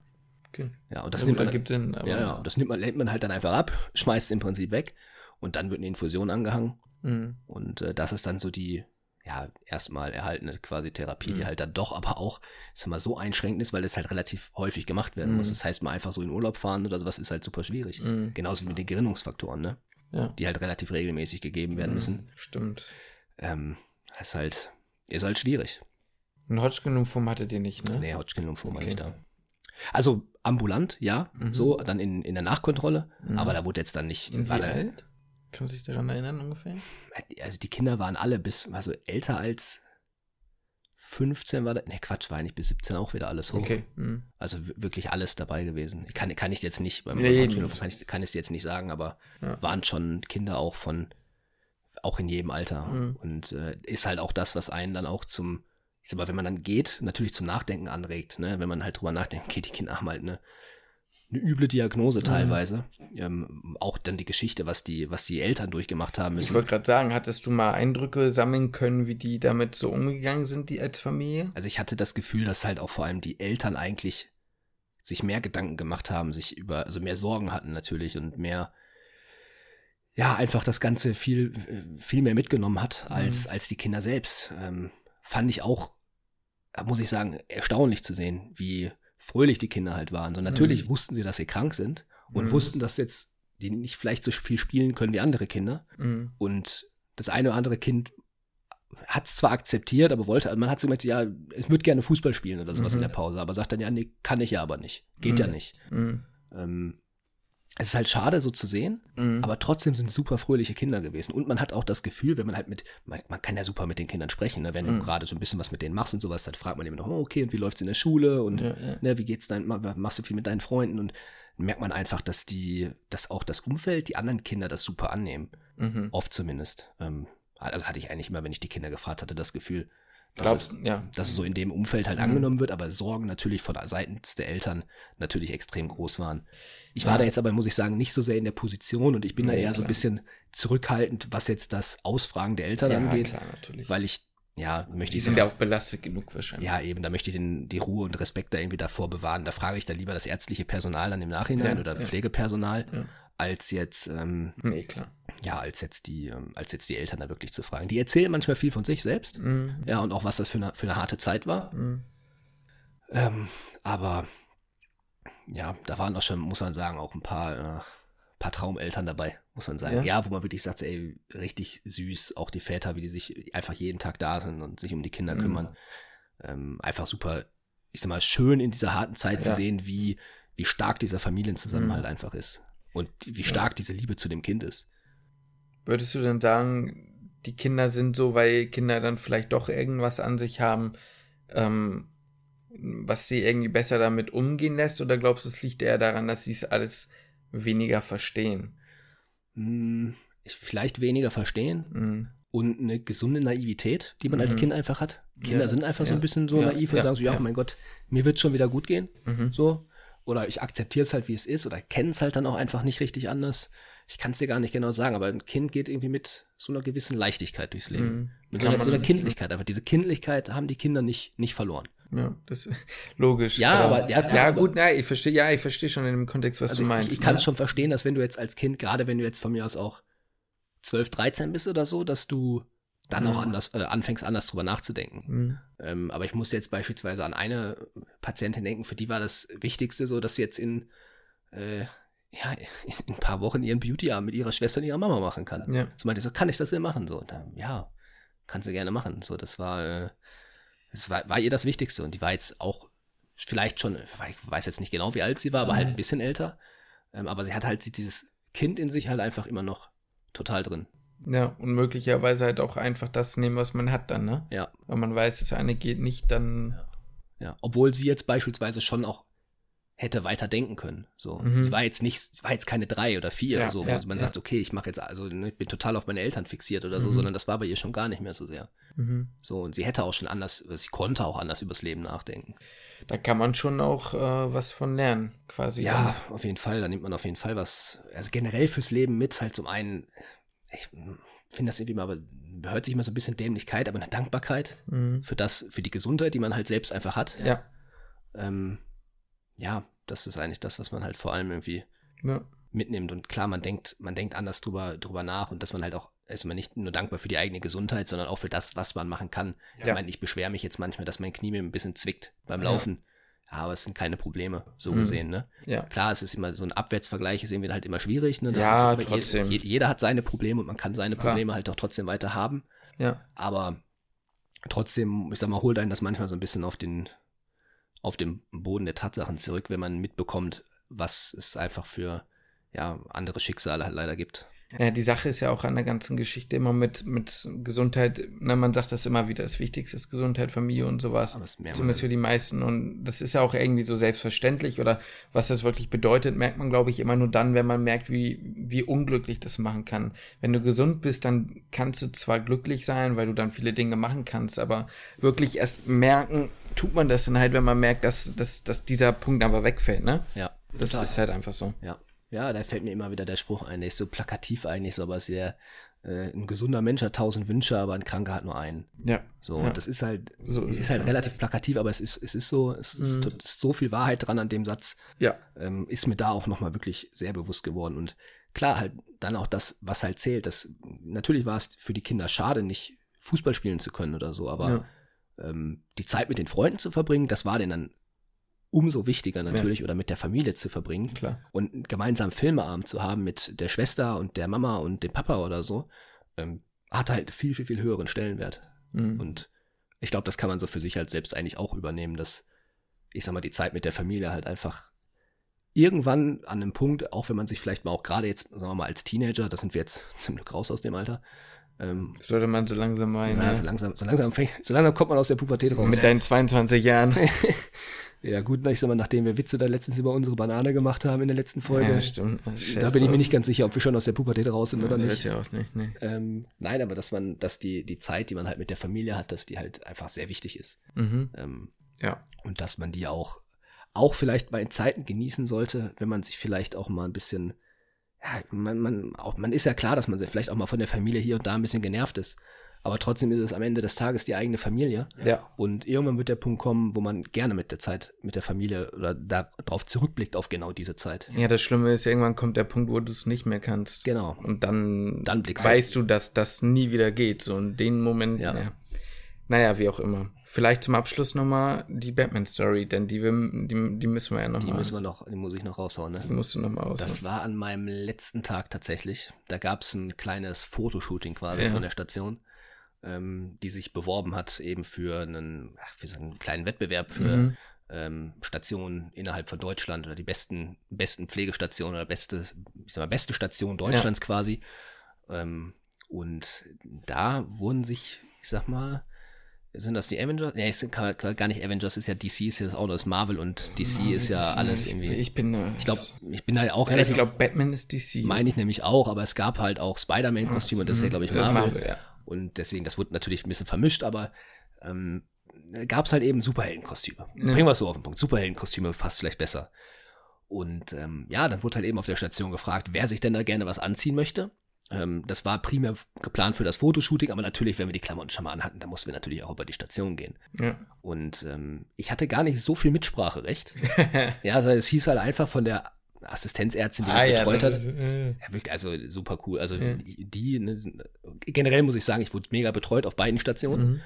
Okay. ja. Und das Das, nimmt man, Sinn, ja, ja, das nimmt man, lädt man halt dann einfach ab, schmeißt es im Prinzip weg und dann wird eine Infusion angehangen. Mhm. Und äh, das ist dann so die, ja, erstmal erhaltene quasi Therapie, die Mhm. halt dann doch aber auch, ich sag mal, so einschränkend ist, weil das halt relativ häufig gemacht werden Mhm. muss. Das heißt, mal einfach so in Urlaub fahren oder sowas ist halt super schwierig. Mhm. Genauso wie mit den Gerinnungsfaktoren, ne? Ja. Die halt relativ regelmäßig gegeben werden müssen. Stimmt. Ähm, ist halt, ist halt schwierig. Ein Hodgkin-Lymphom hattet ihr nicht, ne? Nee, Hodgkin-Lymphom war Okay. nicht da. Also ambulant, ja, Mhm. so, dann in, in der Nachkontrolle, Mhm. aber da wurde jetzt dann nicht, Und wie dann, alt? Kann man sich daran erinnern ungefähr? also die Kinder waren alle bis, also älter als 15 war da, ne Quatsch, war eigentlich bis 17 auch wieder alles hoch. Okay. Mhm. Also wirklich alles dabei gewesen. Ich kann, kann ich jetzt nicht, beim Nee, das- kann ich, kann ich jetzt nicht sagen, aber Ja. waren schon Kinder auch von, auch in jedem Alter. Mhm. Und äh, ist halt auch das, was einen dann auch zum, ich sag mal, wenn man dann geht, natürlich zum Nachdenken anregt, ne? Wenn man halt drüber nachdenkt, okay, die Kinder haben halt eine, eine üble Diagnose teilweise. Ähm, auch dann die Geschichte, was die, was die Eltern durchgemacht haben Ich müssen. wollte gerade sagen, hattest du mal Eindrücke sammeln können, wie die damit so umgegangen sind, die als Familie? Also ich hatte das Gefühl, dass halt auch vor allem die Eltern eigentlich sich mehr Gedanken gemacht haben, sich über, also mehr Sorgen hatten natürlich und mehr, ja, einfach das Ganze viel, viel mehr mitgenommen hat als, mhm. als die Kinder selbst. Ähm, fand ich auch, muss ich sagen, erstaunlich zu sehen, wie fröhlich die Kinder halt waren. So natürlich mhm. wussten sie, dass sie krank sind und mhm. wussten, dass jetzt die nicht vielleicht so viel spielen können wie andere Kinder. Mhm. Und das eine oder andere Kind hat es zwar akzeptiert, aber wollte, man hat so gesagt, ja, es würde gerne Fußball spielen oder sowas mhm. in der Pause, aber sagt dann, ja, nee, kann ich ja aber nicht. Geht mhm. ja nicht. Mhm. Ähm, es ist halt schade, so zu sehen, mhm. aber trotzdem sind es super fröhliche Kinder gewesen. Und man hat auch das Gefühl, wenn man halt mit, man, man kann ja super mit den Kindern sprechen, ne? wenn du mhm. gerade so ein bisschen was mit denen machst und sowas, dann fragt man immer noch, oh, okay, und wie läuft's in der Schule und ja, ja. Ne, wie geht's dein, machst du viel mit deinen Freunden und merkt man einfach, dass die, dass auch das Umfeld, die anderen Kinder das super annehmen. Mhm. Oft zumindest. Ähm, also hatte ich eigentlich immer, wenn ich die Kinder gefragt hatte, das Gefühl, dass, Glaubst, es, ja. dass es so in dem Umfeld halt mhm. angenommen wird, aber Sorgen natürlich von seitens der Eltern natürlich extrem groß waren. Ich war ja. da jetzt aber, muss ich sagen, nicht so sehr in der Position und ich bin ja, da eher klar. so ein bisschen zurückhaltend, was jetzt das Ausfragen der Eltern angeht, klar, weil ich ja, möchte Die sind ja auch belastet genug wahrscheinlich. Ja, eben, da möchte ich den, die Ruhe und Respekt da irgendwie davor bewahren. Da frage ich dann lieber das ärztliche Personal dann im Nachhinein ja, oder ja. Pflegepersonal, ja. Als jetzt, ähm, nee, klar. Ja, als jetzt die, ähm, als jetzt die Eltern da wirklich zu fragen. Die erzählen manchmal viel von sich selbst, mhm. ja, und auch was das für eine, für eine harte Zeit war. Mhm. Ähm, aber ja, da waren auch schon, muss man sagen, auch ein paar, äh, paar Traumeltern dabei, muss man sagen. Ja? ja, wo man wirklich sagt, ey, richtig süß, auch die Väter, wie die sich einfach jeden Tag da sind und sich um die Kinder mhm. kümmern. Ähm, einfach super, ich sag mal, schön in dieser harten Zeit ja. zu sehen, wie, wie stark dieser Familienzusammenhalt mhm. einfach ist. Und wie stark ja. diese Liebe zu dem Kind ist. Würdest du denn sagen, die Kinder sind so, weil Kinder dann vielleicht doch irgendwas an sich haben, ähm, was sie irgendwie besser damit umgehen lässt? Oder glaubst du, es liegt eher daran, dass sie es alles weniger verstehen. Hm, vielleicht weniger verstehen mhm. und eine gesunde Naivität, die man mhm. als Kind einfach hat. Kinder ja, sind einfach ja. so ein bisschen so naiv und sagen so, ja, mein Gott, mir wird schon wieder gut gehen. Mhm. So. Oder ich akzeptiere es halt, wie es ist, oder kenne es halt dann auch einfach nicht richtig anders. Ich kann es dir gar nicht genau sagen, aber ein Kind geht irgendwie mit so einer gewissen Leichtigkeit durchs Leben. Mhm. Mit so einer, so einer Kindlichkeit. Aber diese Kindlichkeit haben die Kinder nicht, nicht verloren. Ja, das ist logisch. Ja, aber, ja, ja gut, nein, ich verstehe, ja, ich verstehe schon in dem Kontext, was also du meinst. Ich, ich kann es ne? schon verstehen, dass wenn du jetzt als Kind, gerade wenn du jetzt von mir aus auch 12, 13 bist oder so, dass du dann mhm. auch anders, äh, anfängst, anders drüber nachzudenken. Mhm. Ähm, aber ich muss jetzt beispielsweise an eine Patientin denken, für die war das Wichtigste so, dass sie jetzt in, äh, ja, in ein paar Wochen ihren Beauty-Arm mit ihrer Schwester und ihrer Mama machen kann. Ja. So meinte so, kann ich das denn machen? So, dann, ja, kannst du gerne machen. So, das war, äh, das war, war ihr das Wichtigste und die war jetzt auch vielleicht schon, ich weiß jetzt nicht genau, wie alt sie war, aber halt ein bisschen älter. Ähm, aber sie hat halt dieses Kind in sich halt einfach immer noch total drin. Ja, und möglicherweise halt auch einfach das nehmen, was man hat dann, ne? Ja. Wenn man weiß, das eine geht nicht, dann. Ja. ja. Obwohl sie jetzt beispielsweise schon auch hätte weiter denken können. So, mhm. sie war jetzt nicht, sie war jetzt keine drei oder vier ja, oder so, ja, wo man ja. sagt, okay, ich mache jetzt also, ne, ich bin total auf meine Eltern fixiert oder so, mhm. sondern das war bei ihr schon gar nicht mehr so sehr. Mhm. So und sie hätte auch schon anders, sie konnte auch anders übers Leben nachdenken. Da kann man schon auch äh, was von lernen, quasi. Ja, dann. auf jeden Fall. Da nimmt man auf jeden Fall was. Also generell fürs Leben mit, halt zum einen. Ich finde das irgendwie mal, aber hört sich immer so ein bisschen Dämlichkeit, aber eine Dankbarkeit mhm. für das, für die Gesundheit, die man halt selbst einfach hat. Ja. Ähm, ja, das ist eigentlich das, was man halt vor allem irgendwie ja. mitnimmt. Und klar, man denkt, man denkt anders drüber, drüber nach und dass man halt auch ist man nicht nur dankbar für die eigene Gesundheit, sondern auch für das, was man machen kann. Ja. Ich meine, ich beschwere mich jetzt manchmal, dass mein Knie mir ein bisschen zwickt beim Laufen. Ja. aber es sind keine Probleme, so mhm. gesehen, ne? Ja. Klar, es ist immer so ein Abwärtsvergleich, ist irgendwie halt immer schwierig, ne? Das ja, trotzdem. Je, jeder hat seine Probleme und man kann seine Probleme ja. halt auch trotzdem weiter haben. Ja. Aber trotzdem, ich sag mal, holt einen das manchmal so ein bisschen auf den, auf dem Boden der Tatsachen zurück, wenn man mitbekommt, was es einfach für ja, andere Schicksale halt leider gibt. Ja, die Sache ist ja auch an der ganzen Geschichte immer mit, mit Gesundheit, ne, man sagt das immer wieder, das Wichtigste ist Gesundheit, Familie und sowas. Zumindest für die meisten. Und das ist ja auch irgendwie so selbstverständlich oder was das wirklich bedeutet, merkt man, glaube ich, immer nur dann, wenn man merkt, wie, wie unglücklich das machen kann. Wenn du gesund bist, dann kannst du zwar glücklich sein, weil du dann viele Dinge machen kannst, aber wirklich erst merken, tut man das dann halt, wenn man merkt, dass, dass, dass dieser Punkt aber wegfällt, ne? Ja. Das total. ist halt einfach so. Ja. Ja, da fällt mir immer wieder der Spruch ein, der ist so plakativ eigentlich, so aber sehr, äh, ein gesunder Mensch hat tausend Wünsche, aber ein Kranker hat nur einen. Ja. So, ja. und das ist halt, So ist ist, halt ja. relativ plakativ, aber es ist, es ist so, es ist, Mhm. so viel Wahrheit dran an dem Satz, Ja. ähm, ist mir da auch nochmal wirklich sehr bewusst geworden. Und klar, halt dann auch das, was halt zählt. Das, natürlich war es für die Kinder schade, nicht Fußball spielen zu können oder so, aber ja. ähm, die Zeit mit den Freunden zu verbringen, das war denen dann umso wichtiger natürlich oder mit der Familie zu verbringen Klar. und einen gemeinsamen Filmeabend zu haben mit der Schwester und der Mama und dem Papa oder so, ähm, hat halt viel, viel, viel höheren Stellenwert. Mhm. Und ich glaube, das kann man so für sich halt selbst eigentlich auch übernehmen, dass, ich sag mal, die Zeit mit der Familie halt einfach irgendwann an einem Punkt, auch wenn man sich vielleicht mal auch gerade jetzt, sagen wir mal, als Teenager, da sind wir jetzt zum Glück raus aus dem Alter, ähm, Sollte man so langsam meinen. ja, Ja, so langsam, so langsam, fängt, so langsam kommt man aus der Pubertät raus. Mit deinen 22 Jahren. Ja, gut, ich sag mal, nachdem wir Witze da letztens über unsere Banane gemacht haben in der letzten Folge, Ja, stimmt. da bin ich mir nicht ganz sicher, ob wir schon aus der Pubertät raus sind oder nicht. weiß auch nicht. Nee. Ähm, nein, aber dass man, dass die, die Zeit, die man halt mit der Familie hat, dass die halt einfach sehr wichtig ist. Mhm. Ähm, Ja. und dass man die auch, auch vielleicht mal in Zeiten genießen sollte, wenn man sich vielleicht auch mal ein bisschen, ja, man, man, auch, man ist ja klar, dass man vielleicht auch mal von der Familie hier und da ein bisschen genervt ist. Aber trotzdem ist es am Ende des Tages die eigene Familie. Ja. Und irgendwann wird der Punkt kommen, wo man gerne mit der Zeit, mit der Familie oder darauf zurückblickt auf genau diese Zeit. Ja, das Schlimme ist, irgendwann kommt der Punkt, wo du es nicht mehr kannst. Genau. Und dann, Dann weißt du, dass das nie wieder geht. So in den Moment, Ja. ja. Naja, wie auch immer. Vielleicht zum Abschluss nochmal die Batman-Story, denn die, wir- die, die müssen wir ja nochmal. Die müssen wir noch, die muss ich noch raushauen, ne? Die musst du nochmal aus. Das war an meinem letzten Tag tatsächlich. Da gab es ein kleines Fotoshooting quasi Ja. von der Station, ähm, die sich beworben hat eben für einen, ach, für so einen kleinen Wettbewerb für Mhm. ähm, Stationen innerhalb von Deutschland oder die besten, besten Pflegestationen oder beste, ich sag mal, beste Station Deutschlands quasi. Ähm, und da wurden sich, ich sag mal, sind das die Avengers? Nee, es sind gar nicht Avengers, ist ja DC, ist ja auch nur das Marvel und DC ist ja alles ich, irgendwie. Ich bin. äh, Ich glaube, ich bin da auch ja, ich relativ glaube, Batman ist DC. meine ich nämlich auch, aber es gab halt auch Spider-Man-Kostüme und das ist ja, glaube ich, Das Marvel. Marvel, ja. Und deswegen, das wurde natürlich ein bisschen vermischt, aber ähm, gab es halt eben Superheldenkostüme. Ja. Bringen wir es so auf den Punkt. Superheldenkostüme passt vielleicht besser. Und ähm, ja, dann wurde halt eben auf der Station gefragt, wer sich denn da gerne was anziehen möchte. Ähm, das war primär geplant für das Fotoshooting, aber natürlich, wenn wir die Klamotten schon mal anhatten, dann mussten wir natürlich auch über die Station gehen. Ja. Und ähm, ich hatte gar nicht so viel Mitspracherecht. ja, also es hieß halt einfach von der Assistenzärztin, die mich betreut hat. äh, Ja, wirklich, also super cool. Also Ja. die, ne, generell muss ich sagen, ich wurde mega betreut auf beiden Stationen, mhm.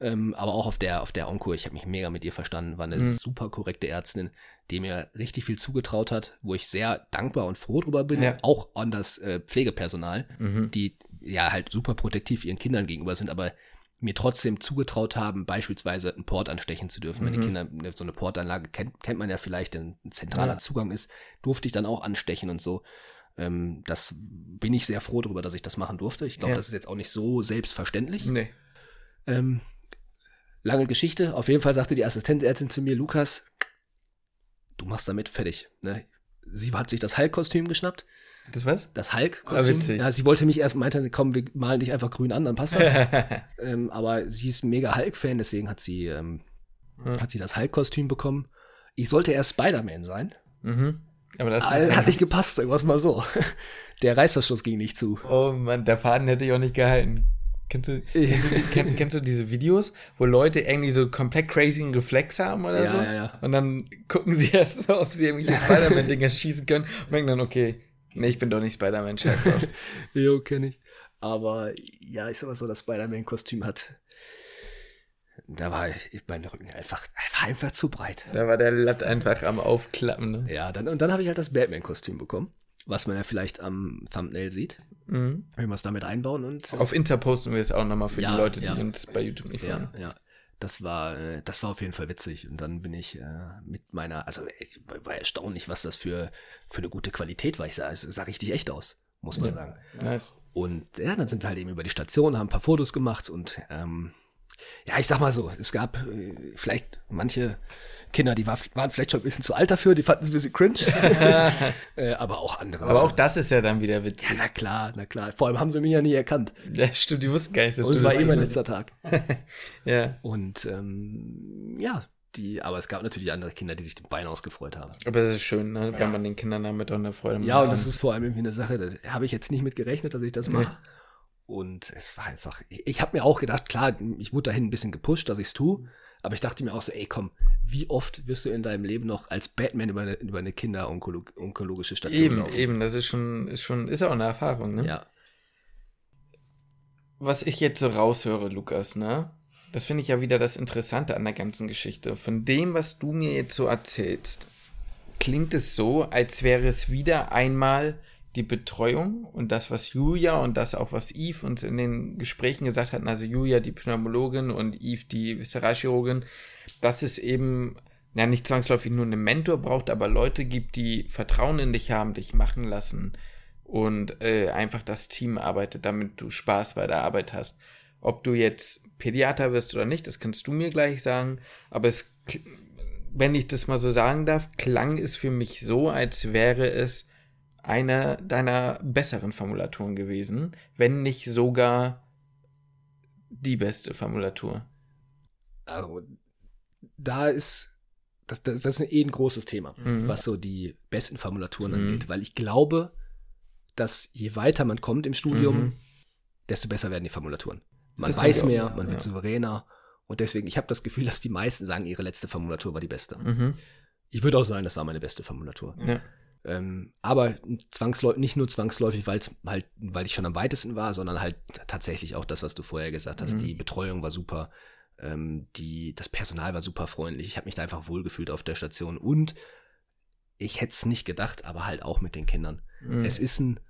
ähm, aber auch auf der auf der Onco. Ich habe mich mega mit ihr verstanden. War eine Mhm. super korrekte Ärztin, die mir richtig viel zugetraut hat, wo ich sehr dankbar und froh drüber bin. Ja. Auch an das äh, Pflegepersonal, Mhm. die ja halt super protektiv ihren Kindern gegenüber sind, aber mir trotzdem zugetraut haben, beispielsweise einen Port anstechen zu dürfen. Wenn die Mhm. Kinder, so eine Portanlage kennt, kennt man ja vielleicht, denn ein zentraler Ja. Zugang ist, durfte ich dann auch anstechen und so. Ähm, das bin ich sehr froh darüber, dass ich das machen durfte. Ich glaube, Ja. das ist jetzt auch nicht so selbstverständlich. Nee. Ähm, lange Geschichte. Auf jeden Fall sagte die Assistenzärztin zu mir, Lukas, du machst damit fertig. Ne? Sie hat sich das Hulk-Kostüm geschnappt. Das was? Das Ah, Hulk-Kostüm. witzig. ja, sie wollte mich erst, meinte, komm, wir malen dich einfach grün an, dann passt das. ähm, aber sie ist mega Hulk-Fan, deswegen hat sie, ähm, Ja. hat sie das Hulk-Kostüm bekommen. Ich sollte erst Spider-Man sein. mhm. Aber das Ah, hat nicht gepasst, sagen wir mal so. Der Reißverschluss ging nicht zu. Oh Mann, der Faden hätte ich auch nicht gehalten. Kennst du, kennst, du, die- kenn, kennst du diese Videos, wo Leute irgendwie so komplett crazy einen Reflex haben oder Ja, so? ja, ja. Und dann gucken sie erst mal, ob sie irgendwelche Spider-Man-Dinger schießen können und denken dann, okay, nee, ich bin doch nicht Spider-Man, scheiß drauf. Jo, kenne ich. Aber ja, ich sag mal so, das Spider-Man-Kostüm hat. Da war ich- mein Rücken einfach, war einfach zu breit. Da war der Latt einfach am Aufklappen. Ne? Ja, dann, und dann habe ich halt das Batman-Kostüm bekommen, was man ja vielleicht am Thumbnail sieht, Mhm. wenn wir es damit einbauen. Und Auf Inter posten wir es auch nochmal für Ja, die Leute, die ja. uns bei YouTube nicht ja, folgen. ja. Das war, äh, das war auf jeden Fall witzig. Und dann bin ich äh, mit meiner, also ich war erstaunlich, was das für, für eine gute Qualität war. Ich sah, es sah richtig echt aus, muss man Ja. sagen. Nice. Und ja, dann sind wir halt eben über die Station, haben ein paar Fotos gemacht und ähm, ja, ich sag mal so, es gab äh, vielleicht manche Kinder, die war, waren vielleicht schon ein bisschen zu alt dafür, die fanden es ein bisschen cringe, äh, aber auch andere. Aber auch das ist ja dann wieder ja, witzig. na klar, na klar. Vor allem haben sie mich ja nie erkannt. Ja, stimmt, die wussten gar nicht, dass Und du es war eh mein letzter Tag. Ja, Und ähm, ja, die, aber es gab natürlich andere Kinder, die sich den Bein ausgefreut haben. aber das ist schön, ne? wenn man den Kindern damit auch eine Freude macht. Ja, und das ist vor allem irgendwie eine Sache, da habe ich jetzt nicht mit gerechnet, dass ich das mache. Und es war einfach, ich, ich habe mir auch gedacht, klar, ich wurde dahin ein bisschen gepusht, dass ich es tue. Aber ich dachte mir auch so, ey, komm, wie oft wirst du in deinem Leben noch als Batman über eine, über eine kinderonkologische Station Eben, laufen? eben, das ist schon, ist schon, ist auch eine Erfahrung, ne? Ja. Was ich jetzt so raushöre, Lukas, ne? Das finde ich ja wieder das Interessante an der ganzen Geschichte. Von dem, was du mir jetzt so erzählst, klingt es so, als wäre es wieder einmal die Betreuung und das, was Julia und das auch, was Eve uns in den Gesprächen gesagt hatten, also Julia die Pneumologin und Eve die Visceralchirurgin, dass es eben ja nicht zwangsläufig nur einen Mentor braucht, aber Leute gibt, die Vertrauen in dich haben, dich machen lassen und äh, einfach das Team arbeitet, damit du Spaß bei der Arbeit hast. Ob du jetzt Pädiater wirst oder nicht, das kannst du mir gleich sagen, aber es, wenn ich das mal so sagen darf, klang es für mich so, als wäre es eine deiner besseren Formulaturen gewesen, wenn nicht sogar die beste Formulatur. Also, da ist, das, das, das ist eh ein großes Thema, Mhm. was so die besten Formulaturen Mhm. angeht, weil ich glaube, dass je weiter man kommt im Studium, Mhm. desto besser werden die Formulaturen. Man Das weiß mehr, ja, man wird ja. souveräner und deswegen, ich habe das Gefühl, dass die meisten sagen, ihre letzte Formulatur war die beste. Mhm. Ich würde auch sagen, das war meine beste Formulatur. Ja. Ähm, aber zwangsläufig, nicht nur zwangsläufig, weil's halt, weil ich schon am weitesten war, sondern halt tatsächlich auch das, was du vorher gesagt hast. Mhm. Die Betreuung war super, ähm, die, das Personal war super freundlich. Ich habe mich da einfach wohlgefühlt auf der Station und ich hätte es nicht gedacht, aber halt auch mit den Kindern. Mhm. Es ist ein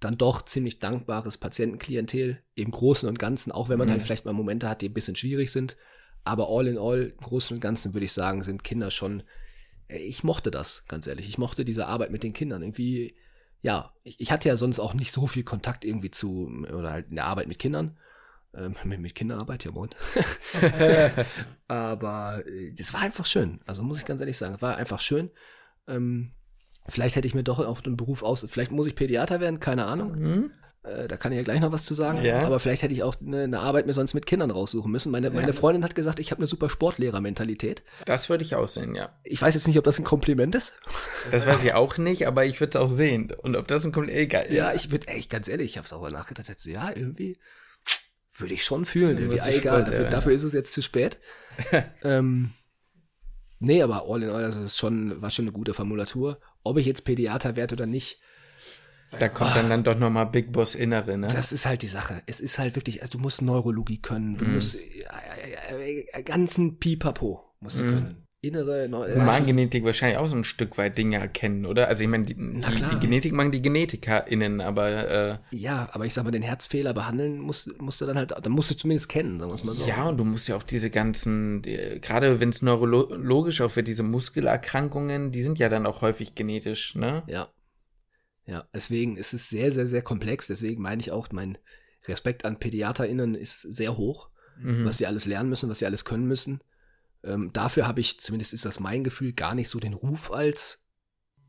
dann doch ziemlich dankbares Patientenklientel im Großen und Ganzen, auch wenn man Mhm. halt vielleicht mal Momente hat, die ein bisschen schwierig sind. Aber all in all, im Großen und Ganzen würde ich sagen, sind Kinder schon, ich mochte das, ganz ehrlich. Ich mochte diese Arbeit mit den Kindern. Irgendwie, ja, ich, ich hatte ja sonst auch nicht so viel Kontakt irgendwie zu, oder halt in der Arbeit mit Kindern. Ähm, mit, mit Kinderarbeit, ja moin. Aber äh, das war einfach schön. Also muss ich ganz ehrlich sagen, es war einfach schön. Ähm, vielleicht hätte ich mir doch auch den Beruf aus, vielleicht muss ich Pädiater werden, keine Ahnung. Mhm. Äh, da kann ich ja gleich noch was zu sagen. Ja. Aber vielleicht hätte ich auch eine, eine Arbeit mir sonst mit Kindern raussuchen müssen. Meine, meine Freundin hat gesagt, ich habe eine super Sportlehrer-Mentalität. Das würde ich auch sehen, ja. Ich weiß jetzt nicht, ob das ein Kompliment ist. Das weiß ich auch nicht, aber ich würde es auch sehen. Und ob das ein Kompliment, egal. Ja, ich würde, echt ganz ehrlich, ich habe darüber nachgedacht, jetzt, ja, irgendwie würde ich schon fühlen. Ja, Irgendwie, ah, egal, dafür, ja. dafür ist es jetzt zu spät. ähm, nee, aber all in all, das ist schon, war schon eine gute Formulatur. Ob ich jetzt Pädiater werde oder nicht, Da kommt dann, dann doch nochmal Big Boss Innere, ne? Das ist halt die Sache. Es ist halt wirklich, also du musst Neurologie können, du Mhm. musst äh, äh, äh, ganzen Pipapo musst du Mhm. können. Innere Neu Humangenetik wahrscheinlich auch so ein Stück weit Dinge erkennen, oder? Also ich meine, die, Na die, die Genetik machen die GenetikerInnen, aber äh, Ja, aber ich sag mal, den Herzfehler behandeln musst, musst du dann halt, dann musst du zumindest kennen, sagen wir es mal so. ja, und du musst ja auch diese ganzen, die, gerade wenn es neurologisch auch wird, diese Muskelerkrankungen, die sind ja dann auch häufig genetisch, ne? Ja. Ja, deswegen ist es sehr, sehr, sehr komplex. Deswegen meine ich auch, mein Respekt an PädiaterInnen ist sehr hoch, Mhm. was sie alles lernen müssen, was sie alles können müssen. Ähm, dafür habe ich, zumindest ist das mein Gefühl, gar nicht so den Ruf als,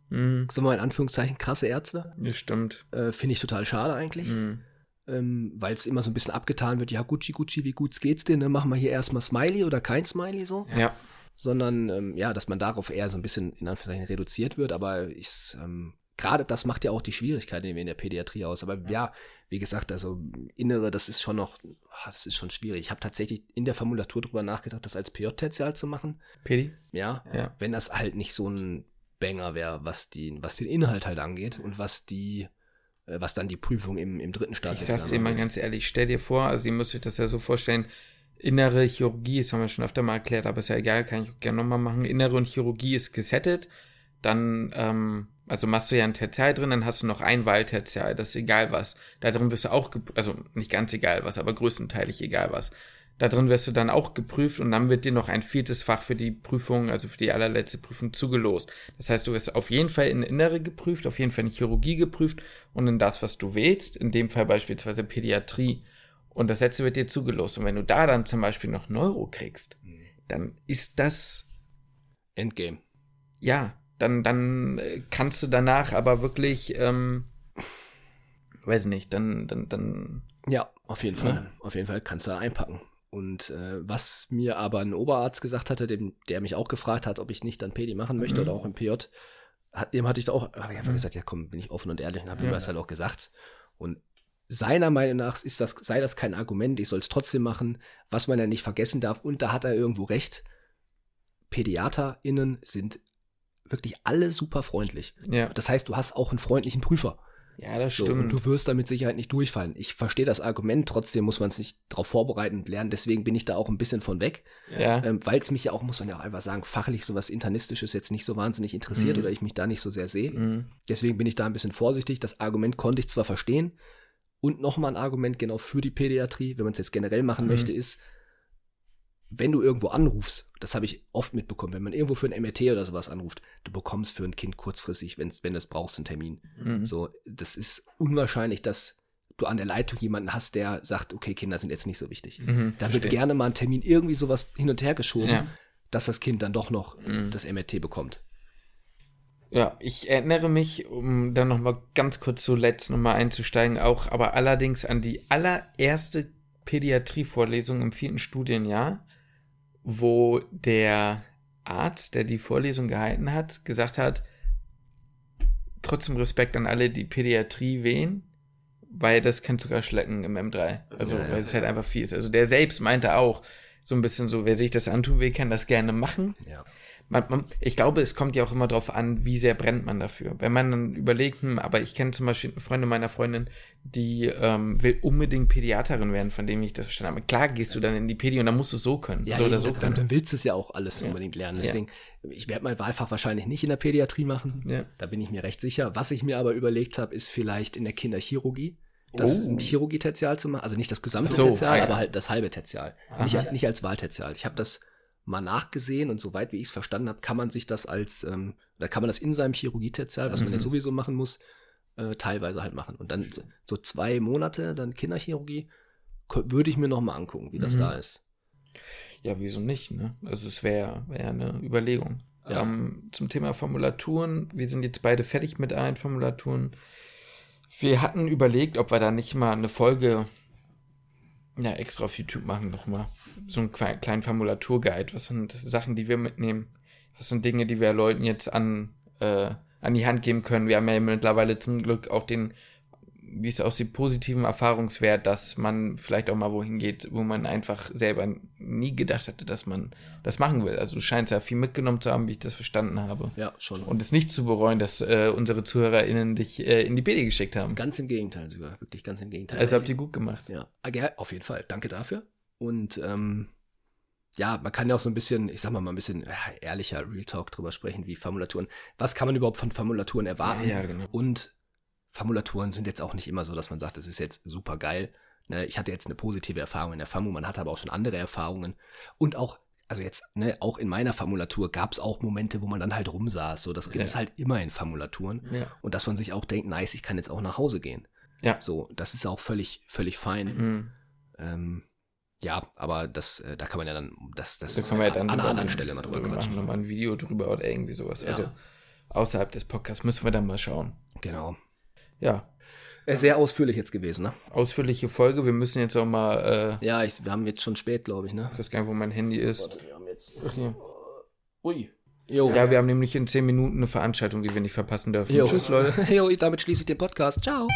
Mhm. sagen wir mal in Anführungszeichen, krasse Ärzte. Das stimmt. Äh, Finde ich total schade eigentlich. Mhm. ähm, weil es immer so ein bisschen abgetan wird, ja, Gucci, Gucci, wie gut geht's dir, ne? Machen wir hier erstmal Smiley oder kein Smiley so. Ja. Sondern, ähm, ja, dass man darauf eher so ein bisschen in Anführungszeichen reduziert wird, aber ich, ähm, gerade das macht ja auch die Schwierigkeiten in der Pädiatrie aus. Aber ja, wie gesagt, also Innere, das ist schon noch, ah, das ist schon schwierig. Ich habe tatsächlich in der Formulatur drüber nachgedacht, das als PJ-Tertial zu machen. Pedi? Ja, Ja. wenn das halt nicht so ein Banger wäre, was, die, was den Inhalt halt angeht und was die, äh, was dann die Prüfung im, im dritten Ich Staatsexamen sag's dir mal ganz ehrlich, stell dir vor, also ihr müsst euch das ja so vorstellen, innere Chirurgie, das haben wir schon öfter mal erklärt, aber ist ja egal, kann ich auch gerne nochmal machen. Innere und Chirurgie ist gesettet, dann, ähm, also machst du ja ein Tertial drin, dann hast du noch ein Wahltertial, das ist egal was. Da drin wirst du auch, also nicht ganz egal was, aber größtenteilig egal was. Da drin wirst du dann auch geprüft und dann wird dir noch ein viertes Fach für die Prüfung, also für die allerletzte Prüfung zugelost. Das heißt, du wirst auf jeden Fall in Innere geprüft, auf jeden Fall in Chirurgie geprüft und in das, was du wählst, in dem Fall beispielsweise Pädiatrie. Und das letzte wird dir zugelost. Und wenn du da dann zum Beispiel noch Neuro kriegst, dann ist das, Endgame. ja, dann, dann äh, kannst du danach aber wirklich, ähm, weiß nicht, dann, dann, dann, Ja, auf jeden Ja. Fall. Auf jeden Fall kannst du da einpacken. Und äh, was mir aber ein Oberarzt gesagt hatte, dem, der mich auch gefragt hat, ob ich nicht dann Pedi machen möchte Mhm. oder auch im PJ, hat, dem hatte ich da auch, habe ich einfach Mhm. gesagt, ja komm, bin ich offen und ehrlich und habe ihm Ja. das halt auch gesagt. Und seiner Meinung nach ist das, sei das kein Argument, ich soll es trotzdem machen, was man ja nicht vergessen darf. Und da hat er irgendwo recht. PädiaterInnen sind wirklich alle super freundlich. Ja. Das heißt, du hast auch einen freundlichen Prüfer. Ja, das So, stimmt. und du wirst da mit Sicherheit nicht durchfallen. Ich verstehe das Argument, trotzdem muss man es nicht darauf vorbereiten und lernen. Deswegen bin ich da auch ein bisschen von weg, ja. ähm, weil es mich ja auch, muss man ja auch einfach sagen, fachlich sowas Internistisches jetzt nicht so wahnsinnig interessiert Mhm. oder ich mich da nicht so sehr sehe. Mhm. Deswegen bin ich da ein bisschen vorsichtig. Das Argument konnte ich zwar verstehen. Und nochmal ein Argument genau für die Pädiatrie, wenn man es jetzt generell machen Mhm. möchte, ist, wenn du irgendwo anrufst, das habe ich oft mitbekommen, wenn man irgendwo für ein MRT oder sowas anruft, du bekommst für ein Kind kurzfristig, wenn's, wenn du es brauchst, einen Termin. Mhm. So, das ist unwahrscheinlich, dass du an der Leitung jemanden hast, der sagt, okay, Kinder sind jetzt nicht so wichtig. Mhm. Da Verstehe. wird gerne mal ein Termin irgendwie sowas hin und her geschoben, Ja. dass das Kind dann doch noch Mhm. das MRT bekommt. Ja, ich erinnere mich, um dann noch mal ganz kurz zuletzt noch mal einzusteigen, auch aber allerdings an die allererste Pädiatrievorlesung im vierten Studienjahr, wo der Arzt, der die Vorlesung gehalten hat, gesagt hat, trotzdem Respekt an alle, die Pädiatrie wählen, weil das kann sogar schlecken im M3. Also, ja, ja, weil es halt einfach viel ist. Also der selbst meinte auch so ein bisschen so, wer sich das antun will, kann das gerne machen. Ja. Man, man, ich glaube, es kommt ja auch immer darauf an, wie sehr brennt man dafür. Wenn man dann überlegt, hm, aber ich kenne zum Beispiel eine Freundin meiner Freundin, die ähm, will unbedingt Pädiaterin werden, von dem ich das verstanden habe. Klar gehst du dann in die Pädi und dann musst du es so können. Ja, so oder eben, so dann, können. dann willst du es ja auch alles Ja. unbedingt lernen. Ja. Deswegen, ich werde mein Wahlfach wahrscheinlich nicht in der Pädiatrie machen. Ja. Da bin ich mir recht sicher. Was ich mir aber überlegt habe, ist vielleicht in der Kinderchirurgie. Das Oh. Chirurgie-Tertial zu machen. Also nicht das gesamte So, Tertial, ah, ja. aber halt das halbe Tertial. Aha. Nicht, nicht als Wahltertial. Ich habe das mal nachgesehen und soweit wie ich es verstanden habe, kann man sich das als, ähm, oder kann man das in seinem Chirurgie-Tertial, was man ja Mhm. sowieso machen muss, äh, teilweise halt machen. Und dann so, so zwei Monate, dann Kinderchirurgie, würde ich mir noch mal angucken, wie das Mhm. da ist. Ja, wieso nicht? Ne? Also es wäre wär eine Überlegung. Ja. Ähm, zum Thema Formulaturen, wir sind jetzt beide fertig mit allen Formulaturen. Wir hatten überlegt, ob wir da nicht mal eine Folge ja, extra auf YouTube machen, nochmal. So einen kleinen Formulaturguide. Was sind Sachen, die wir mitnehmen? Was sind Dinge, die wir Leuten jetzt an, äh, an die Hand geben können? Wir haben ja mittlerweile zum Glück auch den, wie es aussieht, positiven Erfahrungswert, dass man vielleicht auch mal wohin geht, wo man einfach selber nie gedacht hatte, dass man das machen will. Also du scheinst ja viel mitgenommen zu haben, wie ich das verstanden habe. Ja, schon. Und es nicht zu bereuen, dass äh, unsere ZuhörerInnen dich äh, in die BD geschickt haben. Ganz im Gegenteil sogar, wirklich ganz im Gegenteil. Also habt ihr gut gemacht. ja, Ah, ja, auf jeden Fall. Danke dafür. Und ähm, ja, man kann ja auch so ein bisschen, ich sag mal mal ein bisschen ja, ehrlicher Real Talk drüber sprechen, wie Formulaturen. Was kann man überhaupt von Formulaturen erwarten? Ja, ja, genau. Und Formulaturen sind jetzt auch nicht immer so, dass man sagt, das ist jetzt super geil. Ne, ich hatte jetzt eine positive Erfahrung in der FAMU, man hatte aber auch schon andere Erfahrungen. Und auch, also jetzt, ne, auch in meiner Formulatur gab es auch Momente, wo man dann halt rumsaß. So, das gibt es Ja. halt immer in Formulaturen. Ja. Und dass man sich auch denkt, nice, ich kann jetzt auch nach Hause gehen. Ja. So, das ist auch völlig, völlig fein. Mhm. Ähm, ja, aber das, äh, da kann man ja dann, das, das Da können wir ja dann an einer anderen Stelle mal drüber Wir machen quatschen. nochmal ein Video drüber oder irgendwie sowas. Also außerhalb des Podcasts müssen wir dann mal schauen. Genau. Ja, Äh, Sehr ausführlich jetzt gewesen, ne? ausführliche Folge. Wir müssen jetzt auch mal, äh, Ja, ich, wir haben jetzt schon spät, glaube ich, ne? ich weiß gar nicht, wo mein Handy ist. wir haben jetzt. Ach, hier. Ui. Jo. Ja, wir haben nämlich in 10 Minuten eine Veranstaltung, die wir nicht verpassen dürfen. Jo. Tschüss, Leute. Jo, damit schließe ich den Podcast. Ciao.